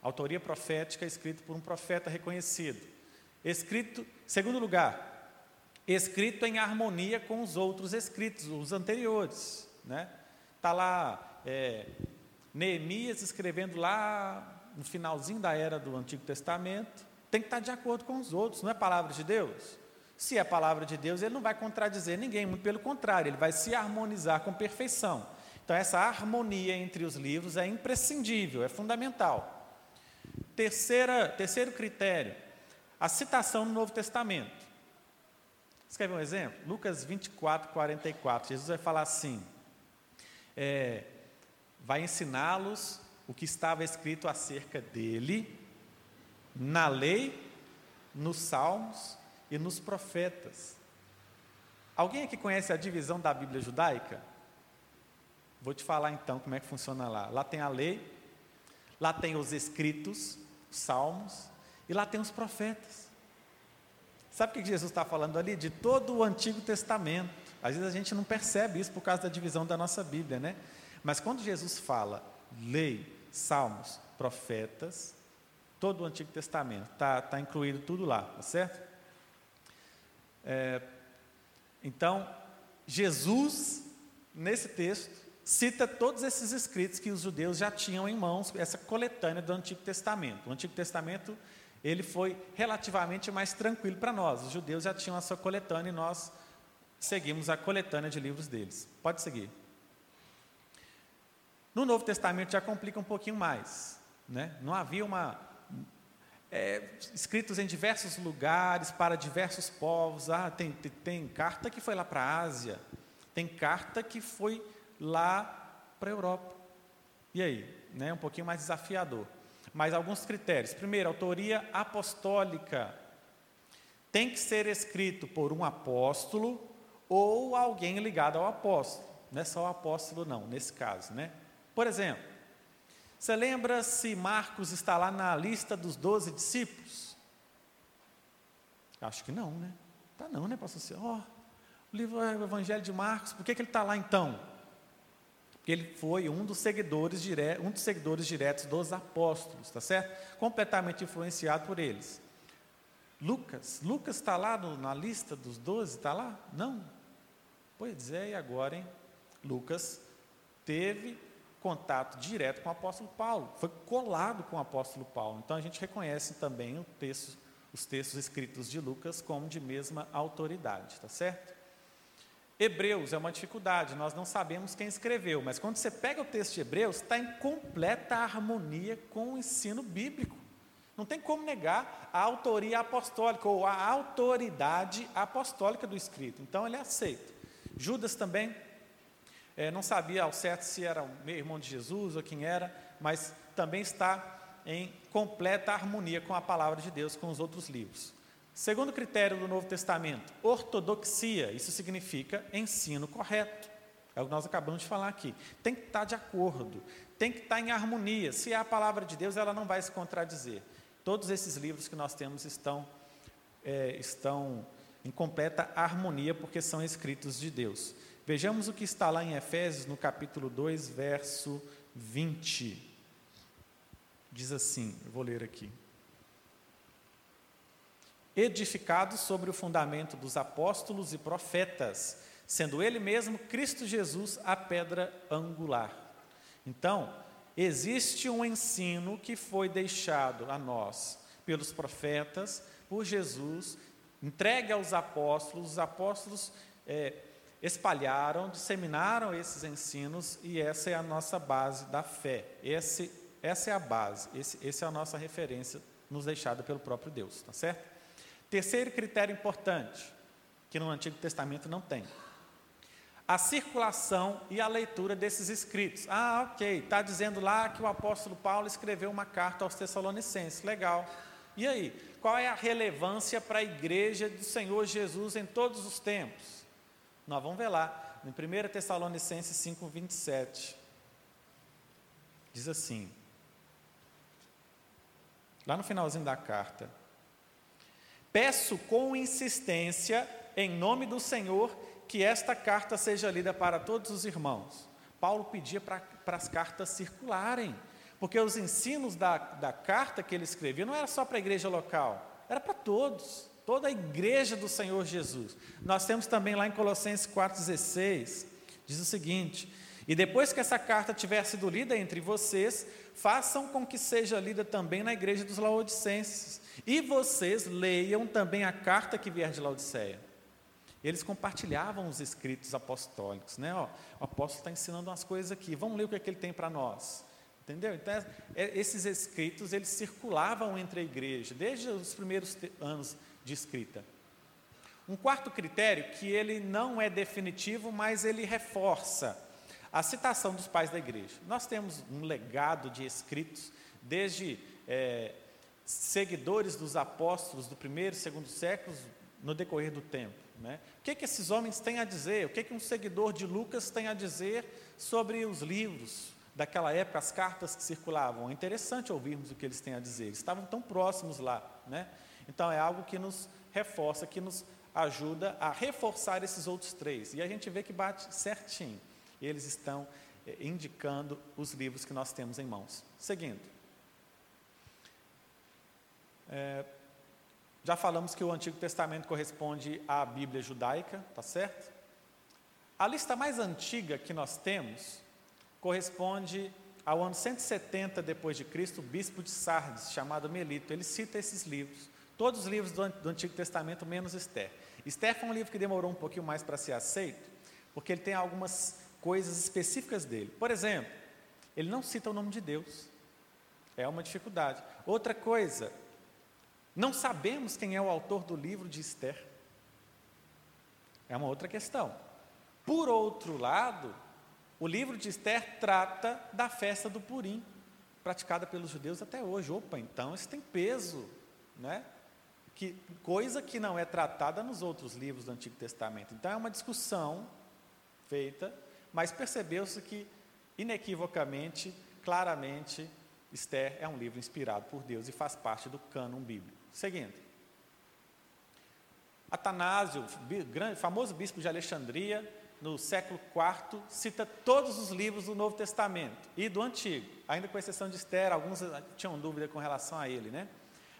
Autoria profética escrito por um profeta reconhecido. Escrito, segundo lugar, escrito em harmonia com os outros escritos, os anteriores. Né? Está lá é, Neemias escrevendo lá no finalzinho da era do Antigo Testamento, tem que estar de acordo com os outros, não é palavra de Deus? Se é palavra de Deus, ele não vai contradizer ninguém, muito pelo contrário, ele vai se harmonizar com perfeição. Então, essa harmonia entre os livros é imprescindível, é fundamental. Terceira, terceiro critério, a citação no Novo Testamento. Ver um exemplo? Lucas 24, 44. Jesus vai falar assim: é, vai ensiná-los o que estava escrito acerca dele na lei, nos salmos e nos profetas. Alguém aqui conhece a divisão da Bíblia judaica? Vou te falar então como é que funciona lá. Lá tem a lei, lá tem os escritos, os salmos, e lá tem os profetas. Sabe o que Jesus está falando ali? De todo o Antigo Testamento. Às vezes a gente não percebe isso por causa da divisão da nossa Bíblia, né? Mas quando Jesus fala lei, salmos, profetas, todo o Antigo Testamento, está tá incluído tudo lá, tá certo? É, então, Jesus, nesse texto, cita todos esses escritos que os judeus já tinham em mãos, essa coletânea do Antigo Testamento. O Antigo Testamento ele foi relativamente mais tranquilo para nós. Os judeus já tinham a sua coletânea e nós seguimos a coletânea de livros deles. Pode seguir. No Novo Testamento já complica um pouquinho mais. Né? Não havia uma. É, escritos em diversos lugares, para diversos povos. Ah, tem, tem, tem carta que foi lá para a Ásia, tem carta que foi lá para a Europa. E aí? Né? Um pouquinho mais desafiador. Mas alguns critérios. Primeiro, autoria apostólica. Tem que ser escrito por um apóstolo ou alguém ligado ao apóstolo. Não é só o apóstolo, não, nesse caso, né? Por exemplo, você lembra se Marcos está lá na lista dos doze discípulos? Acho que não, né? Tá não, né, pastor? Ó, oh, o livro o Evangelho de Marcos, por que, que ele está lá então? Porque ele foi um dos seguidores diretos, um dos seguidores diretos dos apóstolos, tá certo? Completamente influenciado por eles. Lucas, Lucas está lá no, na lista dos doze, está lá? Não. Pois é, e agora, hein? Lucas teve contato direto com o apóstolo Paulo, foi colado com o apóstolo Paulo. Então a gente reconhece também texto, os textos escritos de Lucas como de mesma autoridade, tá certo? Hebreus é uma dificuldade, nós não sabemos quem escreveu, mas quando você pega o texto de Hebreus, está em completa harmonia com o ensino bíblico. Não tem como negar a autoria apostólica ou a autoridade apostólica do escrito. Então ele é aceito. Judas também é, não sabia ao certo se era o meu irmão de Jesus ou quem era, mas também está em completa harmonia com a palavra de Deus, com os outros livros. Segundo critério do Novo Testamento, ortodoxia, isso significa ensino correto. É o que nós acabamos de falar aqui. Tem que estar de acordo, tem que estar em harmonia. Se é a palavra de Deus, ela não vai se contradizer. Todos esses livros que nós temos estão, é, estão em completa harmonia, porque são escritos de Deus. Vejamos o que está lá em Efésios, no capítulo 2, verso 20. Diz assim, eu vou ler aqui. Edificados sobre o fundamento dos apóstolos e profetas, sendo ele mesmo Cristo Jesus a pedra angular. Então, existe um ensino que foi deixado a nós pelos profetas, por Jesus, entregue aos apóstolos, os apóstolos é, espalharam, disseminaram esses ensinos e essa é a nossa base da fé. Esse Essa é a base, esse, essa é a nossa referência nos deixada pelo próprio Deus, tá certo? Terceiro critério importante, que no Antigo Testamento não tem. A circulação e a leitura desses escritos. Ah, ok, está dizendo lá que o apóstolo Paulo escreveu uma carta aos Tessalonicenses, legal. E aí, qual é a relevância para a igreja do Senhor Jesus em todos os tempos? Nós vamos ver lá, em 1 Tessalonicenses 5, 27. Diz assim, lá no finalzinho da carta: Peço com insistência, em nome do Senhor, que esta carta seja lida para todos os irmãos. Paulo pedia para as cartas circularem, porque os ensinos da, da carta que ele escrevia não era só para a igreja local, era para todos, toda a igreja do Senhor Jesus. Nós temos também lá em Colossenses 4,16, diz o seguinte: E depois que essa carta tiver sido lida entre vocês, façam com que seja lida também na igreja dos Laodicenses. E vocês leiam também a carta que vier de Laodiceia. Eles compartilhavam os escritos apostólicos, né? Ó, o apóstolo está ensinando umas coisas aqui, vamos ler o que, é que ele tem para nós. Entendeu? Então, é, esses escritos, eles circulavam entre a igreja, desde os primeiros anos de escrita. Um quarto critério, que ele não é definitivo, mas ele reforça a citação dos pais da igreja. Nós temos um legado de escritos, desde é, seguidores dos apóstolos do primeiro e segundo séculos, no decorrer do tempo. Né? O que, que esses homens têm a dizer? O que, que um seguidor de Lucas tem a dizer sobre os livros daquela época, as cartas que circulavam? É interessante ouvirmos o que eles têm a dizer. Eles estavam tão próximos lá. Né? Então é algo que nos reforça, que nos ajuda a reforçar esses outros três. E a gente vê que bate certinho. Eles estão eh, indicando os livros que nós temos em mãos. Seguindo. É, já falamos que o Antigo Testamento corresponde à Bíblia judaica, tá certo? A lista mais antiga que nós temos corresponde ao ano 170 depois de Cristo, o bispo de Sardes, chamado Melito. Ele cita esses livros, todos os livros do, Antigo Testamento menos Esther. Esther foi um livro que demorou um pouquinho mais para ser aceito, porque ele tem algumas coisas específicas dele. Por exemplo, ele não cita o nome de Deus. É uma dificuldade. Outra coisa, não sabemos quem é o autor do livro de Esther. É uma outra questão. Por outro lado, o livro de Esther trata da festa do Purim, praticada pelos judeus até hoje. Opa, então isso tem peso, né? Que, coisa que não é tratada nos outros livros do Antigo Testamento. Então é uma discussão feita, mas percebeu-se que, inequivocamente, claramente, Esther é um livro inspirado por Deus e faz parte do cânon bíblico. Seguindo. Atanásio, famoso bispo de Alexandria, no século IV, cita todos os livros do Novo Testamento e do Antigo, ainda com exceção de Esther, alguns tinham dúvida com relação a ele, né?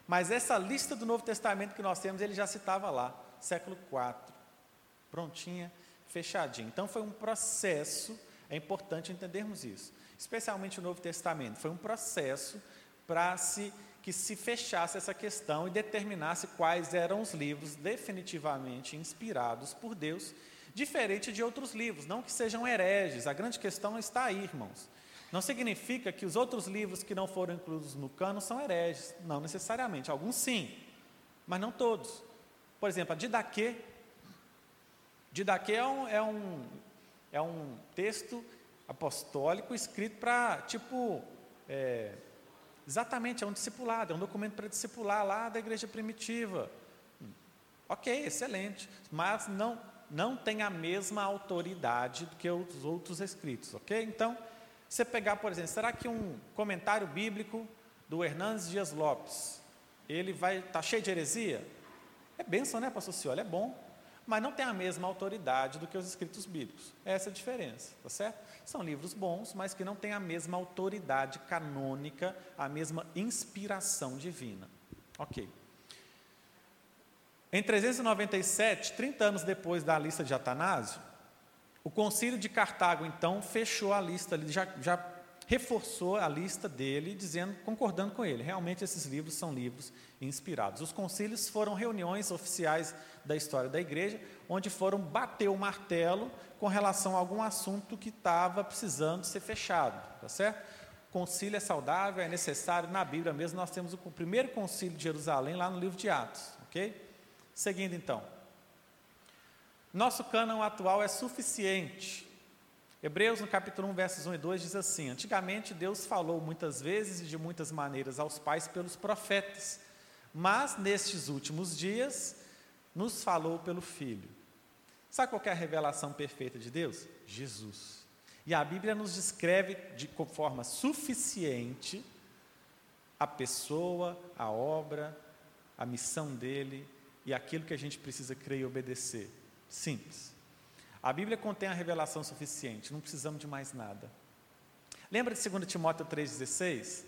Mas essa lista do Novo Testamento que nós temos, ele já citava lá, século IV, prontinha, fechadinha. Então foi um processo, é importante entendermos isso, especialmente o Novo Testamento, foi um processo para se que se fechasse essa questão e determinasse quais eram os livros definitivamente inspirados por Deus, diferente de outros livros, não que sejam hereges. A grande questão está aí, irmãos. Não significa que os outros livros que não foram incluídos no cano são hereges, não necessariamente. Alguns sim, mas não todos. Por exemplo, a Didaquê. Didaquê é um, é um, é um texto apostólico escrito para, tipo, é, Exatamente, é um discipulado, é um documento para discipular lá da igreja primitiva. Ok, excelente, mas não, não tem a mesma autoridade do que os outros escritos, ok? Então, você pegar, por exemplo, será que um comentário bíblico do Hernandes Dias Lopes, ele vai tá cheio de heresia? É bênção, né, pastor Cioli? É bom, mas não tem a mesma autoridade do que os escritos bíblicos. Essa é a diferença, tá certo? São livros bons, mas que não têm a mesma autoridade canônica, a mesma inspiração divina. Ok. Em 397, 30 anos depois da lista de Atanásio, o concílio de Cartago, então, fechou a lista, já, já reforçou a lista dele, dizendo, concordando com ele, realmente esses livros são livros inspirados. Os concílios foram reuniões oficiais da história da igreja, onde foram bater o martelo com relação a algum assunto que estava precisando ser fechado, tá certo? concílio é saudável, é necessário, na Bíblia mesmo nós temos o primeiro concílio de Jerusalém lá no livro de Atos, ok? Seguindo então. Nosso cânon atual é suficiente. Hebreus, no capítulo 1, versos 1 e 2, diz assim: Antigamente Deus falou muitas vezes e de muitas maneiras aos pais pelos profetas, mas nestes últimos dias nos falou pelo Filho. Sabe qual é a revelação perfeita de Deus? Jesus. E a Bíblia nos descreve de forma suficiente a pessoa, a obra, a missão dele e aquilo que a gente precisa crer e obedecer. Simples. A Bíblia contém a revelação suficiente, não precisamos de mais nada. Lembra de 2 Timóteo 3,16?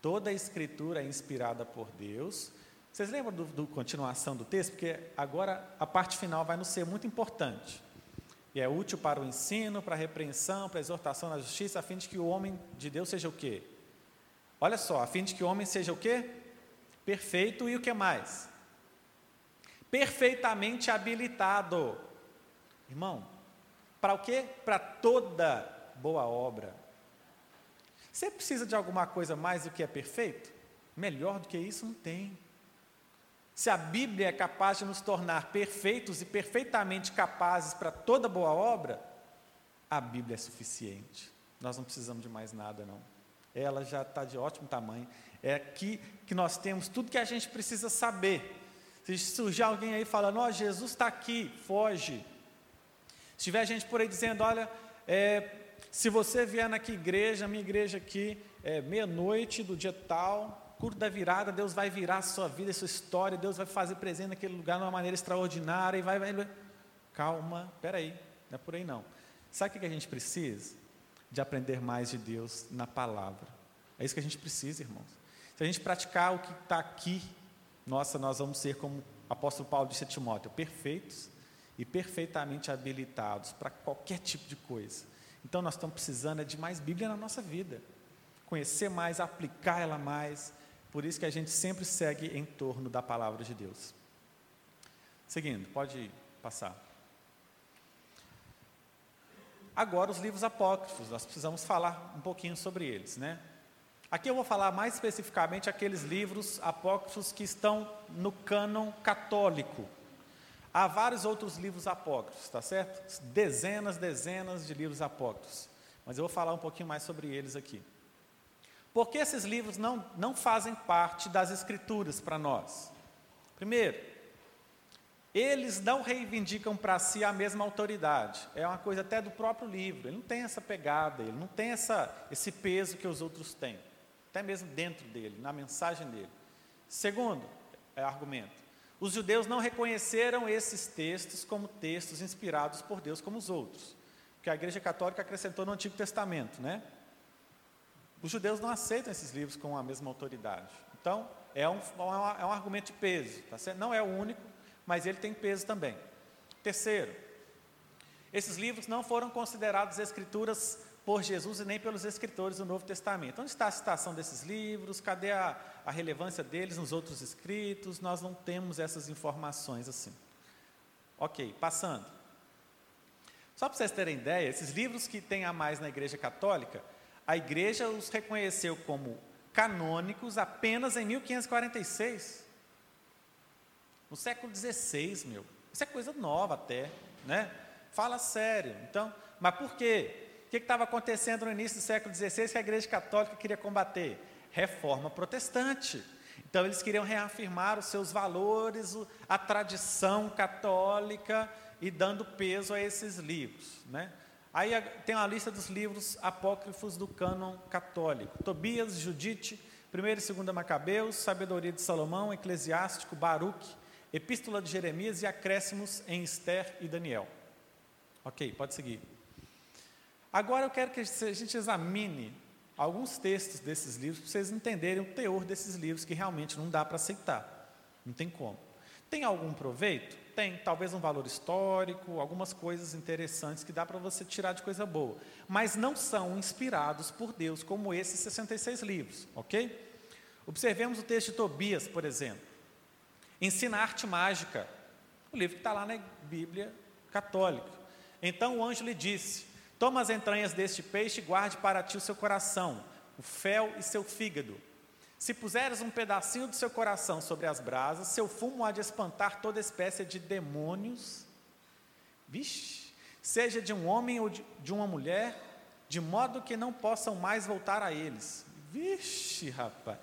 Toda a escritura é inspirada por Deus. Vocês lembram da continuação do texto? Porque agora a parte final vai nos ser muito importante. E é útil para o ensino, para a repreensão, para a exortação na justiça, a fim de que o homem de Deus seja o quê? Olha só, a fim de que o homem seja o quê? Perfeito e o que mais? Perfeitamente habilitado. Irmão, para o quê? Para toda boa obra. Você precisa de alguma coisa mais do que é perfeito? Melhor do que isso não tem. Se a Bíblia é capaz de nos tornar perfeitos e perfeitamente capazes para toda boa obra, a Bíblia é suficiente. Nós não precisamos de mais nada, não. Ela já está de ótimo tamanho. É aqui que nós temos tudo que a gente precisa saber. Se surgir alguém aí falando, ó, Jesus está aqui, foge. Se tiver gente por aí dizendo, olha, é, se você vier na igreja, minha igreja aqui, é meia-noite do dia tal, culto da virada, Deus vai virar a sua vida, a sua história, Deus vai fazer presente naquele lugar de uma maneira extraordinária e vai, vai. Calma, peraí, não é por aí não. Sabe o que a gente precisa? De aprender mais de Deus na palavra. É isso que a gente precisa, irmãos. Se a gente praticar o que está aqui, nossa, nós vamos ser como o apóstolo Paulo disse a Timóteo, perfeitos e perfeitamente habilitados para qualquer tipo de coisa. Então nós estamos precisando de mais Bíblia na nossa vida. Conhecer mais, aplicar ela mais, por isso que a gente sempre segue em torno da palavra de Deus. Seguindo, pode passar. Agora os livros apócrifos, nós precisamos falar um pouquinho sobre eles, né? Aqui eu vou falar mais especificamente aqueles livros apócrifos que estão no cânon católico. Há vários outros livros apócrifos, tá certo? Dezenas, dezenas de livros apócrifos. Mas eu vou falar um pouquinho mais sobre eles aqui. Porque esses livros não, não fazem parte das Escrituras para nós? Primeiro, eles não reivindicam para si a mesma autoridade. É uma coisa até do próprio livro. Ele não tem essa pegada, ele não tem essa, esse peso que os outros têm. Até mesmo dentro dele, na mensagem dele. Segundo é argumento. Os judeus não reconheceram esses textos como textos inspirados por Deus como os outros. Que a Igreja Católica acrescentou no Antigo Testamento, né? Os judeus não aceitam esses livros com a mesma autoridade. Então, é um, é um argumento de peso. Tá não é o único, mas ele tem peso também. Terceiro, esses livros não foram considerados escrituras por Jesus e nem pelos escritores do Novo Testamento. Onde está a citação desses livros? Cadê a, a relevância deles nos outros escritos? Nós não temos essas informações assim. Ok, passando. Só para vocês terem ideia, esses livros que tem a mais na Igreja Católica, a igreja os reconheceu como canônicos apenas em 1546. No século XVI, meu. Isso é coisa nova até, né? Fala sério. Então, mas por quê? Que estava acontecendo no início do século XVI que a igreja católica queria combater? Reforma protestante. Então, eles queriam reafirmar os seus valores, a tradição católica e dando peso a esses livros, né? Aí tem a lista dos livros apócrifos do cânon católico: Tobias, Judite, 1 e 2 Macabeus, Sabedoria de Salomão, Eclesiástico, Baruque, Epístola de Jeremias e acréscimos em Esther e Daniel. Ok, pode seguir. Agora eu quero que a gente examine alguns textos desses livros para vocês entenderem o teor desses livros que realmente não dá para aceitar. Não tem como. Tem algum proveito? Tem, talvez um valor histórico, algumas coisas interessantes que dá para você tirar de coisa boa, mas não são inspirados por Deus, como esses 66 livros, ok? Observemos o texto de Tobias, por exemplo. Ensina arte mágica, o livro que está lá na Bíblia católica. Então o anjo lhe disse: Toma as entranhas deste peixe e guarde para ti o seu coração. o fel e seu fígado. Se puseres um pedacinho do seu coração sobre as brasas, seu fumo há de espantar toda espécie de demônios. Vixe, seja de um homem ou de, uma mulher, de modo que não possam mais voltar a eles. Vixe, rapaz.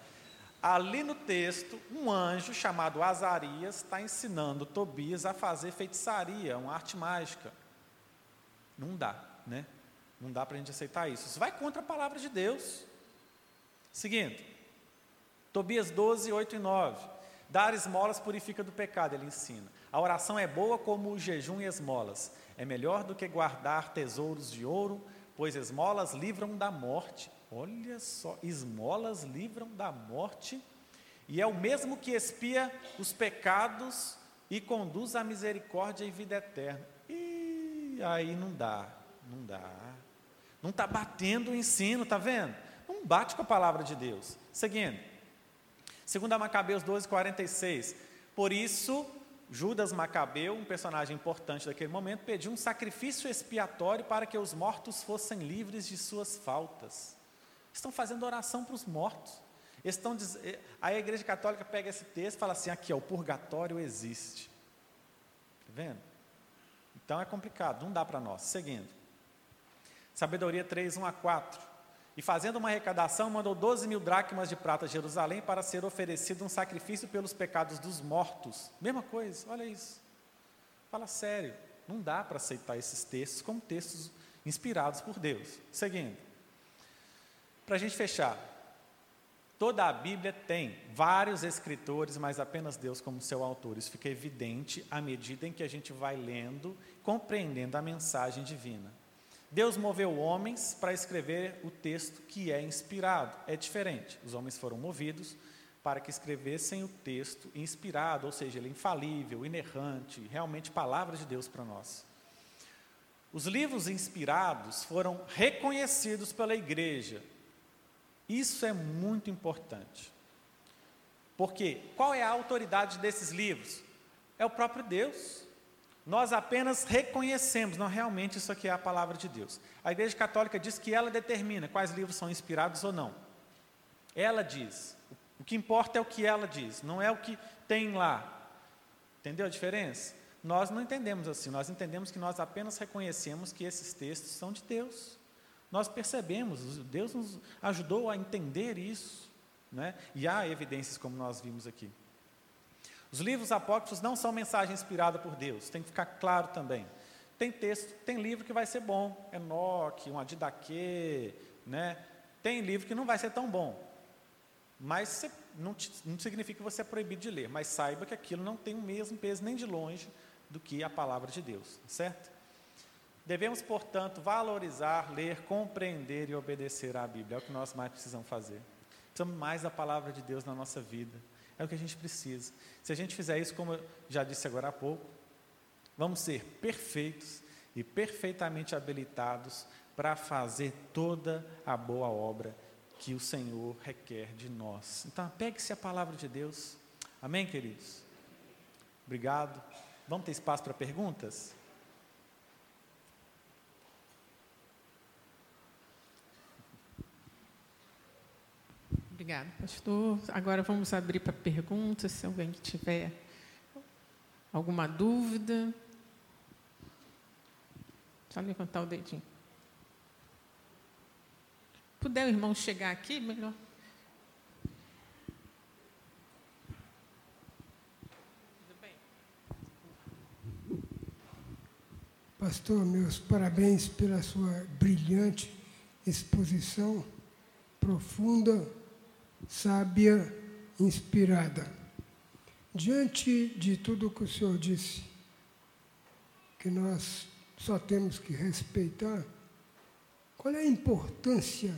Ali no texto, um anjo chamado Azarias está ensinando Tobias a fazer feitiçaria, uma arte mágica. Não dá, né? Não dá para a gente aceitar isso. Isso vai contra a palavra de Deus. Seguinte, Tobias 12, 8 e 9. Dar esmolas purifica do pecado, ele ensina. A oração é boa como o jejum e esmolas. É melhor do que guardar tesouros de ouro, pois esmolas livram da morte Olha só, esmolas livram da morte, e é o mesmo que expia os pecados e conduz à misericórdia e vida eterna. E aí não dá, não dá. Não está batendo o ensino, está vendo? Não bate com a palavra de Deus. Seguindo. 2 Macabeus 12, 46. Por isso, Judas Macabeu, um personagem importante daquele momento, pediu um sacrifício expiatório para que os mortos fossem livres de suas faltas. Estão fazendo oração para os mortos. Estão eh, a Igreja Católica pega esse texto e fala assim: aqui, ó, o purgatório existe. Está vendo? Então é complicado, não dá para nós. Seguindo. Sabedoria 3, 1 a 4. E fazendo uma arrecadação, mandou 12 mil dracmas de prata a Jerusalém para ser oferecido um sacrifício pelos pecados dos mortos. Mesma coisa, olha isso. Fala sério, não dá para aceitar esses textos como textos inspirados por Deus. Seguindo. Para a gente fechar, toda a Bíblia tem vários escritores, mas apenas Deus como seu autor. Isso fica evidente à medida em que a gente vai lendo, compreendendo a mensagem divina. Deus moveu homens para escrever o texto que é inspirado. É diferente. Os homens foram movidos para que escrevessem o texto inspirado, ou seja, ele é infalível, inerrante, realmente palavra de Deus para nós. Os livros inspirados foram reconhecidos pela igreja isso é muito importante. Porque qual é a autoridade desses livros? É o próprio Deus. Nós apenas reconhecemos, não realmente isso aqui é a palavra de Deus. A Igreja Católica diz que ela determina quais livros são inspirados ou não. Ela diz. O que importa é o que ela diz, não é o que tem lá. Entendeu a diferença? Nós não entendemos assim, nós entendemos que nós apenas reconhecemos que esses textos são de Deus. Nós percebemos, Deus nos ajudou a entender isso, né? e há evidências como nós vimos aqui. Os livros apócrifos não são mensagem inspirada por Deus, tem que ficar claro também. Tem texto, tem livro que vai ser bom, Enoque, um Adidaquê, né? Tem livro que não vai ser tão bom, mas não, não significa que você é proibido de ler, mas saiba que aquilo não tem o mesmo peso nem de longe do que a palavra de Deus, certo? Devemos, portanto, valorizar, ler, compreender e obedecer à Bíblia. É o que nós mais precisamos fazer. Precisamos mais da palavra de Deus na nossa vida. É o que a gente precisa. Se a gente fizer isso, como eu já disse agora há pouco, vamos ser perfeitos e perfeitamente habilitados para fazer toda a boa obra que o Senhor requer de nós. Então, pegue-se a palavra de Deus. Amém, queridos? Obrigado. Vamos ter espaço para perguntas? Obrigada, pastor. Agora vamos abrir para perguntas, se alguém tiver alguma dúvida. Só levantar o dedinho. Puder o irmão chegar aqui, melhor. Pastor, meus parabéns pela sua brilhante exposição, profunda sábia, inspirada. Diante de tudo que o Senhor disse, que nós só temos que respeitar, qual é a importância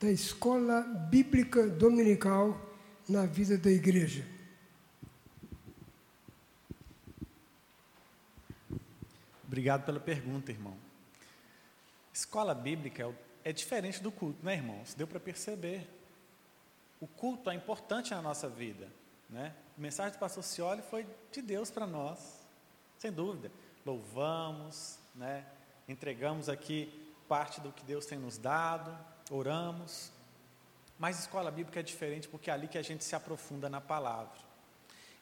da escola bíblica dominical na vida da igreja? Obrigado pela pergunta, irmão. Escola bíblica é diferente do culto, né, irmãos? Deu para perceber o culto é importante na nossa vida. Né? A mensagem do pastor Cioli foi de Deus para nós, sem dúvida. Louvamos, né? entregamos aqui parte do que Deus tem nos dado, oramos. Mas escola bíblica é diferente porque é ali que a gente se aprofunda na palavra.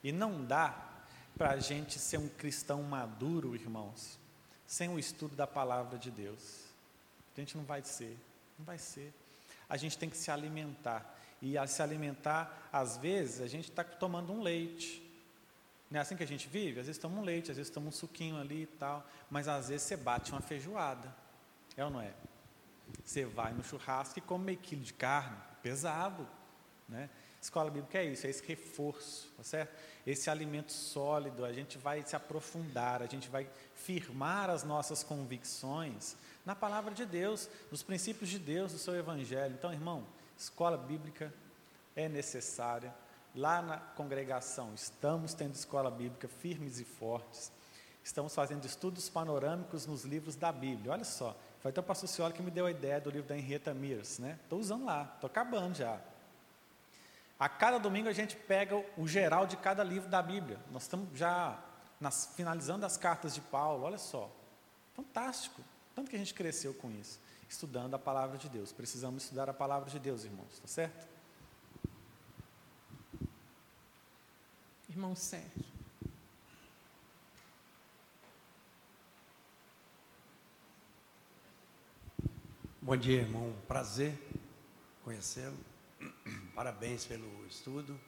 E não dá para a gente ser um cristão maduro, irmãos, sem o estudo da palavra de Deus. A gente não vai ser, não vai ser. A gente tem que se alimentar. E a se alimentar, às vezes, a gente está tomando um leite. Não é assim que a gente vive? Às vezes toma um leite, às vezes toma um suquinho ali e tal. Mas às vezes você bate uma feijoada. É ou não é? Você vai no churrasco e come meio quilo de carne, pesado. Né? Escola bíblica é isso, é esse reforço, tá certo? Esse alimento sólido, a gente vai se aprofundar, a gente vai firmar as nossas convicções na palavra de Deus, nos princípios de Deus, do seu evangelho. Então, irmão, escola bíblica é necessária. Lá na congregação, estamos tendo escola bíblica firmes e fortes. Estamos fazendo estudos panorâmicos nos livros da Bíblia. Olha só, foi até o pastor Cioli que me deu a ideia do livro da Henrietta Mears, né? Estou usando lá, estou acabando já. A cada domingo a gente pega o geral de cada livro da Bíblia. Nós estamos já nas, finalizando as cartas de Paulo, olha só. Fantástico. Tanto que a gente cresceu com isso, estudando a palavra de Deus. Precisamos estudar a palavra de Deus, irmãos, tá certo? Irmão Sérgio. Bom dia, irmão. Prazer conhecê-lo. *clears throat* Parabéns pelo estudo.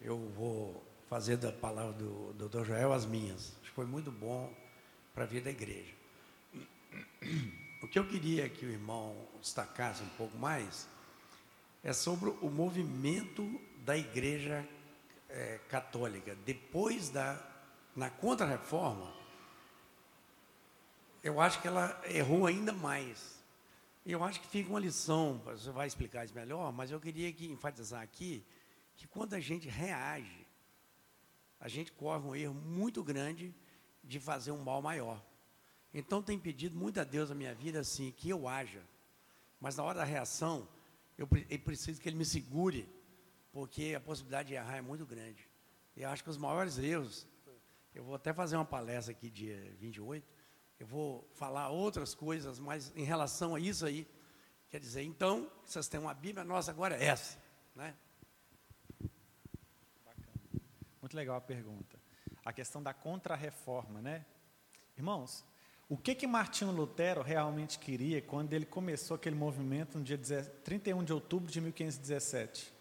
Eu vou fazer da palavra do Dr. Joel as minhas. Acho que foi muito bom para a vida da igreja. *clears throat* O que eu queria que o irmão destacasse um pouco mais é sobre o movimento da igreja é, católica. Depois da, na contra-reforma, eu acho que ela errou ainda mais eu acho que fica uma lição, você vai explicar isso melhor, mas eu queria que, enfatizar aqui que quando a gente reage, a gente corre um erro muito grande de fazer um mal maior. Então tem pedido muito a Deus na minha vida assim, que eu haja. Mas na hora da reação, eu, eu preciso que Ele me segure, porque a possibilidade de errar é muito grande. E eu acho que os maiores erros, eu vou até fazer uma palestra aqui dia 28, eu vou falar outras coisas, mas em relação a isso aí, quer dizer, então, vocês têm uma Bíblia, nossa agora é essa, né? Bacana. Muito legal a pergunta. A questão da contra-reforma, né? Irmãos, o que que Martinho Lutero realmente queria quando ele começou aquele movimento no dia 31 de outubro de 1517?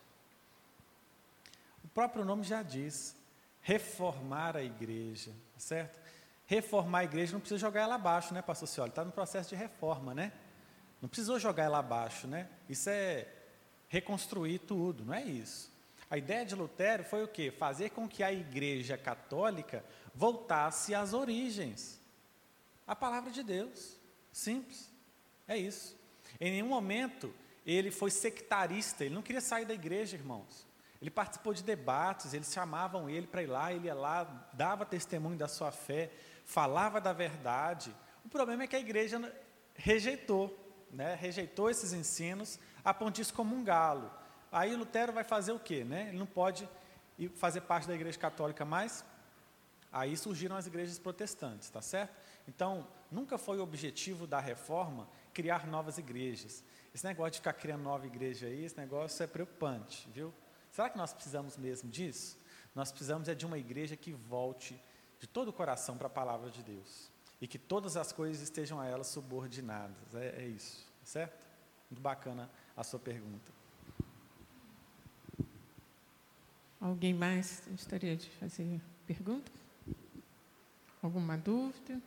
O próprio nome já diz, reformar a igreja, certo? reformar a igreja não precisa jogar ela abaixo, né, pastor Cioli? Está no processo de reforma, né? Não precisou jogar ela abaixo, né? Isso é reconstruir tudo, não é isso. A ideia de Lutero foi o quê? Fazer com que a igreja católica voltasse às origens. A palavra de Deus. Simples. É isso. Em nenhum momento ele foi sectarista, ele não queria sair da igreja, irmãos. Ele participou de debates, eles chamavam ele para ir lá, ele ia lá, dava testemunho da sua fé, falava da verdade. O problema é que a igreja rejeitou, né? rejeitou esses ensinos, a ponto de excomungá-lo. Aí Lutero vai fazer o quê? Né? Ele não pode fazer parte da igreja católica mais. Aí surgiram as igrejas protestantes, tá certo? Então, nunca foi o objetivo da reforma criar novas igrejas. Esse negócio de ficar criando nova igreja aí, esse negócio é preocupante, viu? Será que nós precisamos mesmo disso? Nós precisamos é de uma igreja que volte de todo o coração para a palavra de Deus. E que todas as coisas estejam a ela subordinadas. É, é isso, certo? Muito bacana a sua pergunta. Alguém mais gostaria de fazer pergunta? Alguma dúvida?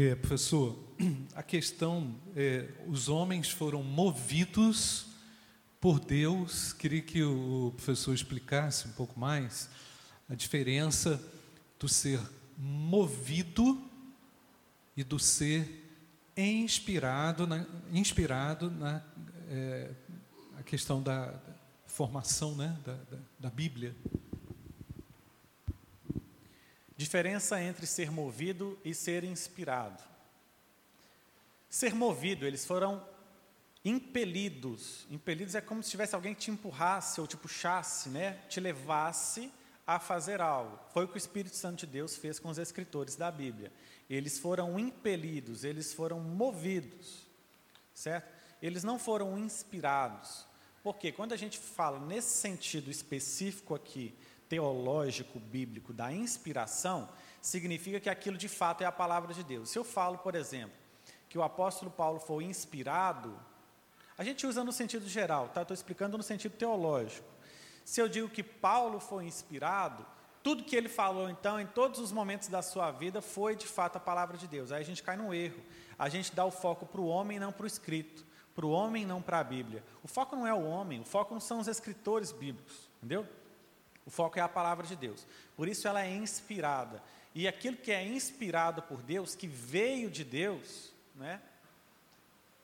É, professor, *clears throat* a questão é, os homens foram movidos por Deus. Queria que o professor explicasse um pouco mais a diferença do ser movido e do ser inspirado na, inspirado na é, a questão da, formação né, da, da, da Bíblia. Diferença entre ser movido e ser inspirado. Ser movido, eles foram impelidos. Impelidos é como se tivesse alguém que te empurrasse ou te puxasse, né? te levasse a fazer algo. Foi o que o Espírito Santo de Deus fez com os escritores da Bíblia. Eles foram impelidos, eles foram movidos. certo? Eles não foram inspirados. Porque quando a gente fala nesse sentido específico aqui, teológico, bíblico, da inspiração, significa que aquilo de fato é a palavra de Deus. Se eu falo, por exemplo, que o apóstolo Paulo foi inspirado, a gente usa no sentido geral, tá? Estou explicando no sentido teológico. Se eu digo que Paulo foi inspirado, tudo que ele falou, então, em todos os momentos da sua vida, foi de fato a palavra de Deus. Aí a gente cai num erro. A gente dá o foco para o homem não para o escrito. Para o homem não para a Bíblia. O foco não é o homem, o foco não são os escritores bíblicos. Entendeu? O foco é a palavra de Deus. Por isso ela é inspirada. E aquilo que é inspirado por Deus, que veio de Deus, né,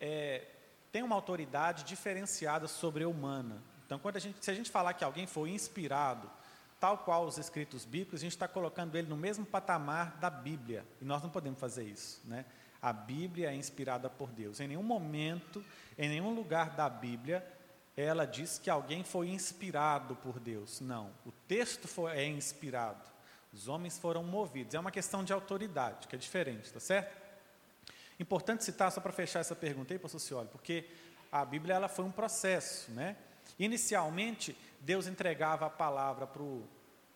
é, tem uma autoridade diferenciada sobre a humana. Então, quando a gente, se a gente falar que alguém foi inspirado, tal qual os escritos bíblicos, a gente está colocando ele no mesmo patamar da Bíblia. E nós não podemos fazer isso. Né? A Bíblia é inspirada por Deus. Em nenhum momento, em nenhum lugar da Bíblia, ela diz que alguém foi inspirado por Deus. Não. O texto foi, é inspirado. Os homens foram movidos. É uma questão de autoridade, que é diferente, tá certo? Importante citar, só para fechar essa pergunta aí, pastor Cioli, porque a Bíblia ela foi um processo, né? Inicialmente, Deus entregava a palavra para o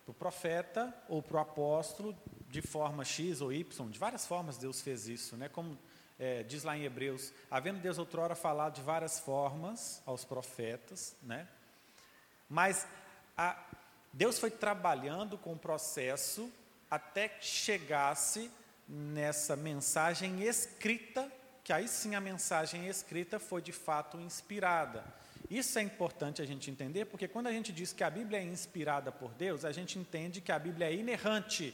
pro profeta ou para o apóstolo de forma X ou Y, de várias formas Deus fez isso, né? Como é, diz lá em Hebreus, havendo Deus outrora falado de várias formas aos profetas, né? Mas a, Deus foi trabalhando com o processo até que chegasse nessa mensagem escrita, que aí sim a mensagem escrita foi de fato inspirada. Isso é importante a gente entender, porque quando a gente diz que a Bíblia é inspirada por Deus, a gente entende que a Bíblia é inerrante.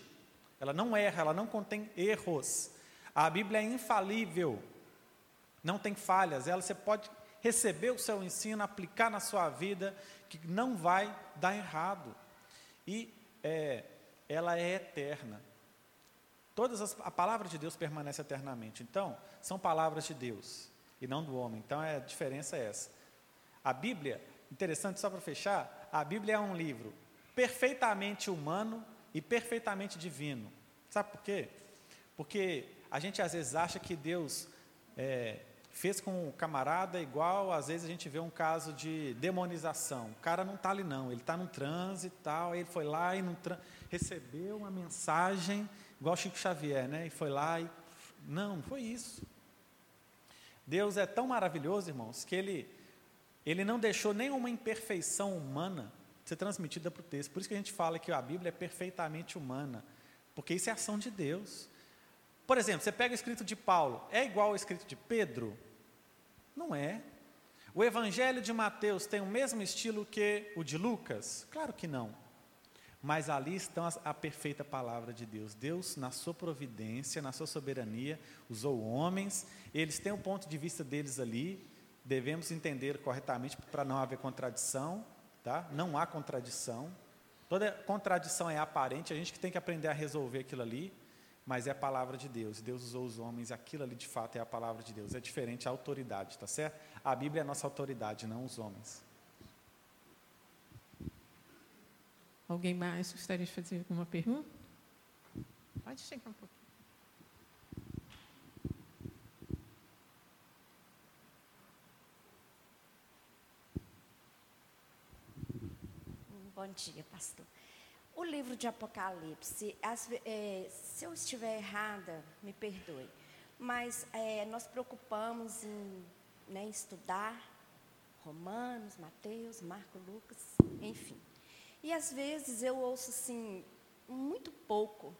Ela não erra, ela não contém erros. A Bíblia é infalível. Não tem falhas. Ela você pode receber o seu ensino, aplicar na sua vida, que não vai dar errado e é, ela é eterna. Todas as, a palavra de Deus permanece eternamente. Então, são palavras de Deus e não do homem. Então, é, a diferença é essa. A Bíblia, interessante só para fechar, a Bíblia é um livro perfeitamente humano e perfeitamente divino. Sabe por quê? Porque a gente às vezes acha que Deus é, fez com o camarada igual, às vezes a gente vê um caso de demonização. O cara não está ali não, ele está no transe e tal, ele foi lá e recebeu uma mensagem, igual Chico Xavier, né? E foi lá e. Não, não foi isso. Deus é tão maravilhoso, irmãos, que ele, ele não deixou nenhuma imperfeição humana ser transmitida para o texto. Por isso que a gente fala que a Bíblia é perfeitamente humana, porque isso é ação de Deus. Por exemplo, você pega o escrito de Paulo, é igual ao escrito de Pedro? Não é. O Evangelho de Mateus tem o mesmo estilo que o de Lucas? Claro que não. Mas ali está a, perfeita palavra de Deus. Deus, na sua providência, na sua soberania, usou homens, eles têm o ponto de vista deles ali, devemos entender corretamente para não haver contradição, tá? Não há contradição. Toda contradição é aparente, a gente que tem que aprender a resolver aquilo ali mas é a palavra de Deus. Deus usou os homens, aquilo ali de fato é a palavra de Deus. É diferente a autoridade, tá certo? A Bíblia é a nossa autoridade, não os homens. Alguém mais gostaria de fazer alguma pergunta? Pode chegar um pouquinho. Bom dia, pastor. O livro de Apocalipse, as, é, se eu estiver errada, me perdoe, mas é, nós preocupamos em né, estudar Romanos, Mateus, Marco, Lucas, enfim. E às vezes eu ouço assim, muito pouco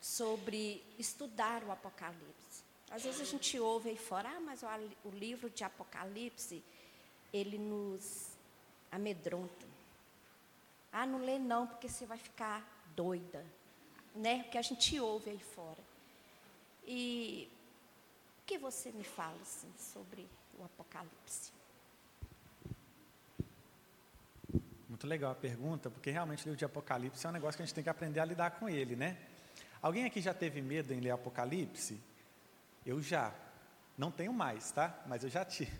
sobre estudar o Apocalipse. Às vezes a gente ouve aí fora, ah, mas o, o livro de Apocalipse, ele nos amedronta. Ah, não lê não, porque você vai ficar doida. Né? Porque a gente ouve aí fora. E o que você me fala assim, sobre o Apocalipse? Muito legal a pergunta, porque realmente o livro de Apocalipse é um negócio que a gente tem que aprender a lidar com ele, né? Alguém aqui já teve medo em ler Apocalipse? Eu já. Não tenho mais, tá? Mas eu já tive.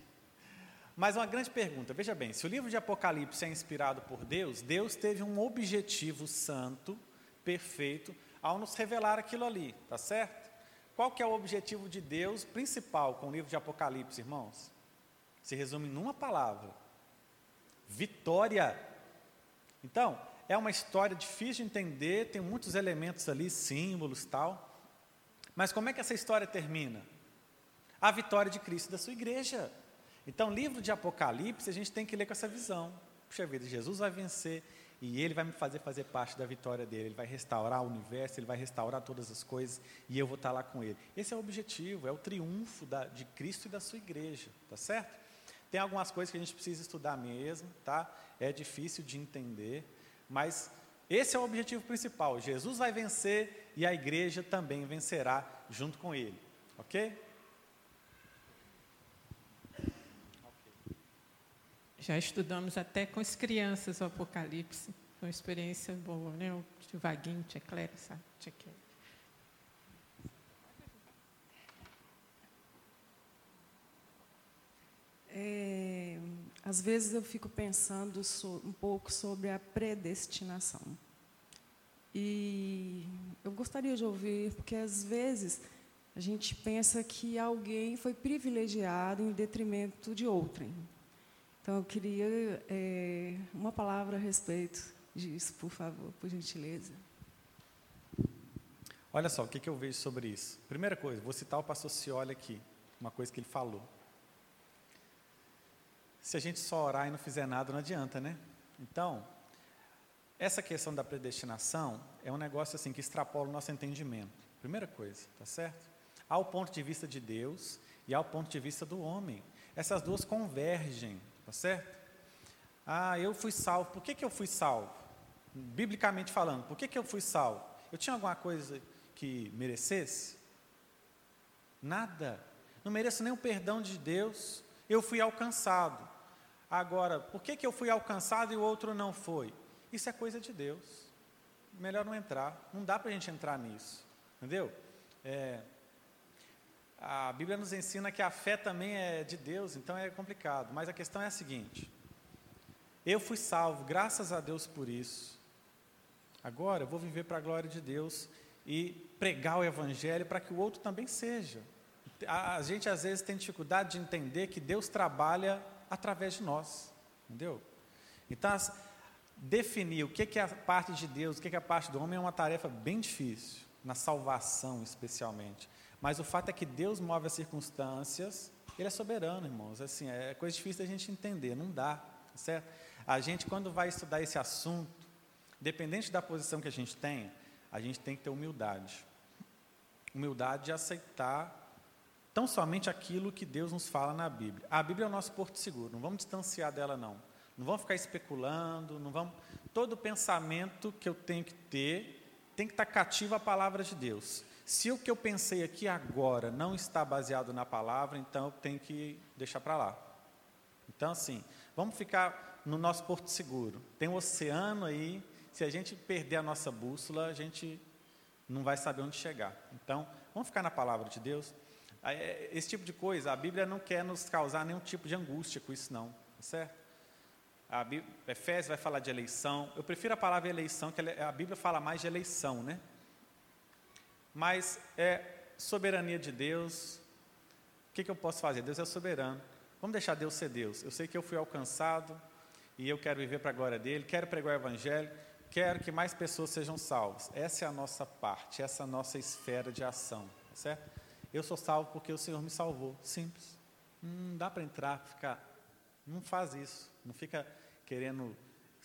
Mas uma grande pergunta, veja bem, se o livro de Apocalipse é inspirado por Deus, Deus teve um objetivo santo, perfeito, ao nos revelar aquilo ali, tá certo? Qual que é o objetivo de Deus principal com o livro de Apocalipse, irmãos? Se resume numa palavra: vitória. Então, é uma história difícil de entender, tem muitos elementos ali, símbolos tal. Mas como é que essa história termina? A vitória de Cristo e da sua igreja. Então, livro de Apocalipse, a gente tem que ler com essa visão. Puxa vida, Jesus vai vencer e ele vai me fazer fazer parte da vitória dele. Ele vai restaurar o universo, ele vai restaurar todas as coisas e eu vou estar lá com ele. Esse é o objetivo, é o triunfo da, de Cristo e da sua igreja, tá certo? Tem algumas coisas que a gente precisa estudar mesmo, tá? É difícil de entender, mas esse é o objetivo principal. Jesus vai vencer e a igreja também vencerá junto com ele, ok? Já estudamos até com as crianças o Apocalipse. Foi uma experiência boa, né? O tio Vaguinho, sabe? Cléria. É, às vezes eu fico pensando so, um pouco sobre a predestinação. E eu gostaria de ouvir, porque às vezes a gente pensa que alguém foi privilegiado em detrimento de outrem. Então, eu queria é, uma palavra a respeito disso, por favor, por gentileza. Olha só, o que, que eu vejo sobre isso. Primeira coisa, vou citar o pastor Cioli aqui, uma coisa que ele falou. Se a gente só orar e não fizer nada, não adianta, né? Então, essa questão da predestinação é um negócio assim que extrapola o nosso entendimento. Primeira coisa, tá certo? Há o ponto de vista de Deus e há o ponto de vista do homem. Essas duas convergem Tá certo? Ah, eu fui salvo. Por que, que eu fui salvo? Biblicamente falando, por que, que eu fui salvo? Eu tinha alguma coisa que merecesse? Nada. Não mereço nem o perdão de Deus. Eu fui alcançado. Agora, por que, que eu fui alcançado e o outro não foi? Isso é coisa de Deus. Melhor não entrar. Não dá para a gente entrar nisso. Entendeu? É, a Bíblia nos ensina que a fé também é de Deus, então é complicado. Mas a questão é a seguinte: eu fui salvo, graças a Deus por isso. Agora eu vou viver para a glória de Deus e pregar o Evangelho para que o outro também seja. A, a gente às vezes tem dificuldade de entender que Deus trabalha através de nós, entendeu? Então, as, definir o que é a parte de Deus, o que é a parte do homem é uma tarefa bem difícil, na salvação especialmente. Mas o fato é que Deus move as circunstâncias, Ele é soberano, irmãos. Assim, é coisa difícil da gente entender, não dá, certo? A gente, quando vai estudar esse assunto, dependente da posição que a gente tem, a gente tem que ter humildade. Humildade de aceitar tão somente aquilo que Deus nos fala na Bíblia. A Bíblia é o nosso porto seguro, não vamos distanciar dela, não. Não vamos ficar especulando, não vamos. Todo pensamento que eu tenho que ter tem que estar cativo à palavra de Deus. Se o que eu pensei aqui agora não está baseado na palavra, então eu tenho que deixar para lá. Então, assim, vamos ficar no nosso porto seguro. Tem um oceano aí, se a gente perder a nossa bússola, a gente não vai saber onde chegar. Então, vamos ficar na palavra de Deus. É, esse tipo de coisa, a Bíblia não quer nos causar nenhum tipo de angústia com isso, não. Tá certo? A Bíblia, Efésios vai falar de eleição. Eu prefiro a palavra eleição, que a Bíblia fala mais de eleição, né? Mas é soberania de Deus. O que, que eu posso fazer? Deus é soberano. Vamos deixar Deus ser Deus. Eu sei que eu fui alcançado e eu quero viver para a glória dele, quero pregar o Evangelho, quero que mais pessoas sejam salvas. Essa é a nossa parte, essa é a nossa esfera de ação, certo? Eu sou salvo porque o Senhor me salvou. Simples. Não dá para entrar, ficar. Não faz isso. Não fica querendo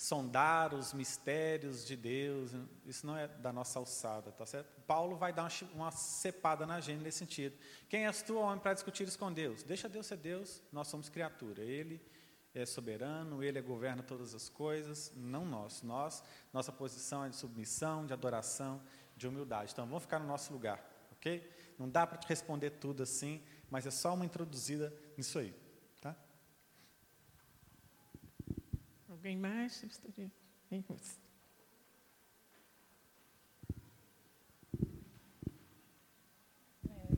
sondar os mistérios de Deus, isso não é da nossa alçada, tá certo? Paulo vai dar uma, cepada na gente nesse sentido. Quem és tu, homem, para discutir isso com Deus? Deixa Deus ser Deus, nós somos criatura. Ele é soberano, ele governa todas as coisas, não nós. Nós, nossa posição é de submissão, de adoração, de humildade. Então vamos ficar no nosso lugar, ok? Não dá para te responder tudo assim, mas é só uma introduzida nisso aí. Alguém mais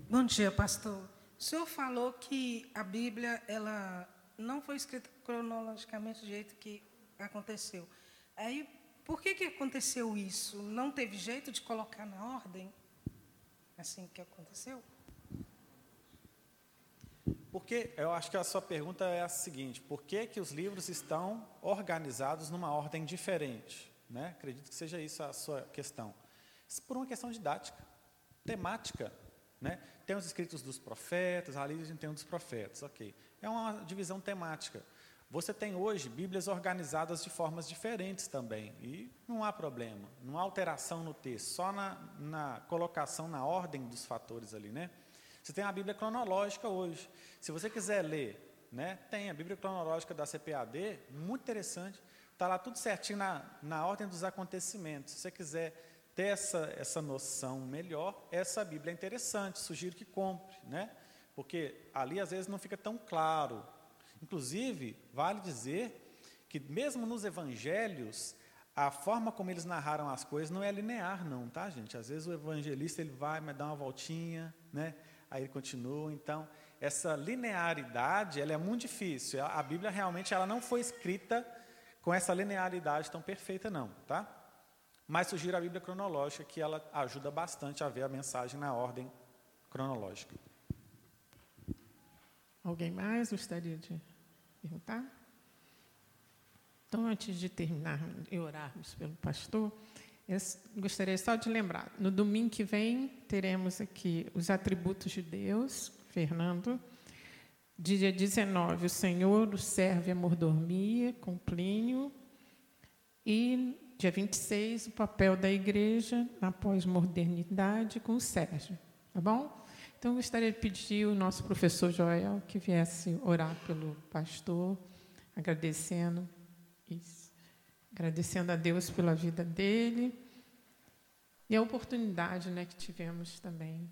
Bom dia, pastor. O senhor falou que a Bíblia ela não foi escrita cronologicamente do jeito que aconteceu. Aí, por que, que aconteceu isso? Não teve jeito de colocar na ordem? assim que aconteceu? Porque eu acho que a sua pergunta é a seguinte: por que, que os livros estão organizados numa ordem diferente? Né? Acredito que seja isso a sua questão. Por uma questão didática, temática. Né? Tem os escritos dos profetas, ali a gente tem um dos profetas, ok. É uma divisão temática. Você tem hoje Bíblias organizadas de formas diferentes também, e não há problema, não há alteração no texto, só na, na colocação, na ordem dos fatores ali, né? Você tem a Bíblia cronológica hoje. Se você quiser ler, né, tem a Bíblia cronológica da CPAD, muito interessante. Está lá tudo certinho na, na ordem dos acontecimentos. Se você quiser ter essa, essa noção melhor, essa Bíblia é interessante, sugiro que compre, né? Porque ali às vezes não fica tão claro. Inclusive, vale dizer que mesmo nos evangelhos, a forma como eles narraram as coisas não é linear, não, tá, gente? Às vezes o evangelista ele vai, mas dá uma voltinha, né? Aí ele continua. Então, essa linearidade, ela é muito difícil. A Bíblia realmente ela não foi escrita com essa linearidade tão perfeita, não, tá? Mas sugiro a Bíblia cronológica, que ela ajuda bastante a ver a mensagem na ordem cronológica. Alguém mais gostaria de perguntar? Então, antes de terminar e orarmos pelo pastor, eu gostaria só de lembrar, no domingo que vem teremos aqui os atributos de Deus, Fernando. Dia 19, o Senhor o serve a mordomia, com Plínio. E dia 26, o papel da igreja na pós-modernidade, com o Sérgio. Tá bom? Então, gostaria de pedir o nosso professor Joel que viesse orar pelo pastor, agradecendo isso agradecendo a Deus pela vida dele e a oportunidade né, que tivemos também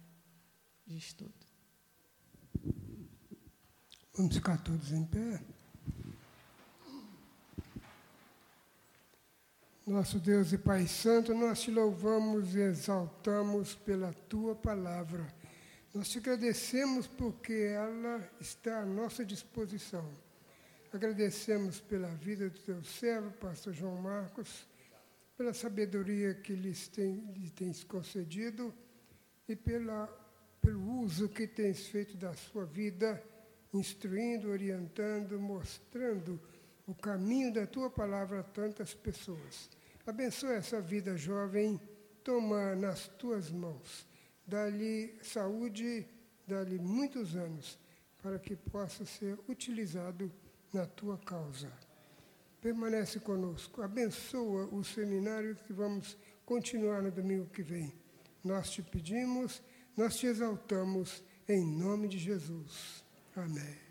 de estudo. Vamos ficar todos em pé. Nosso Deus e Pai Santo, nós te louvamos e exaltamos pela tua palavra. Nós te agradecemos porque ela está à nossa disposição. Agradecemos pela vida do teu servo, pastor João Marcos, pela sabedoria que lhes tem, lhe tens concedido e pela, pelo uso que tens feito da sua vida, instruindo, orientando, mostrando o caminho da tua palavra a tantas pessoas. Abençoa essa vida jovem, toma nas tuas mãos, dá-lhe saúde, dá-lhe muitos anos, para que possa ser utilizado na tua causa. Permanece conosco, abençoa o seminário que vamos continuar no domingo que vem. Nós te pedimos, nós te exaltamos, em nome de Jesus. Amém.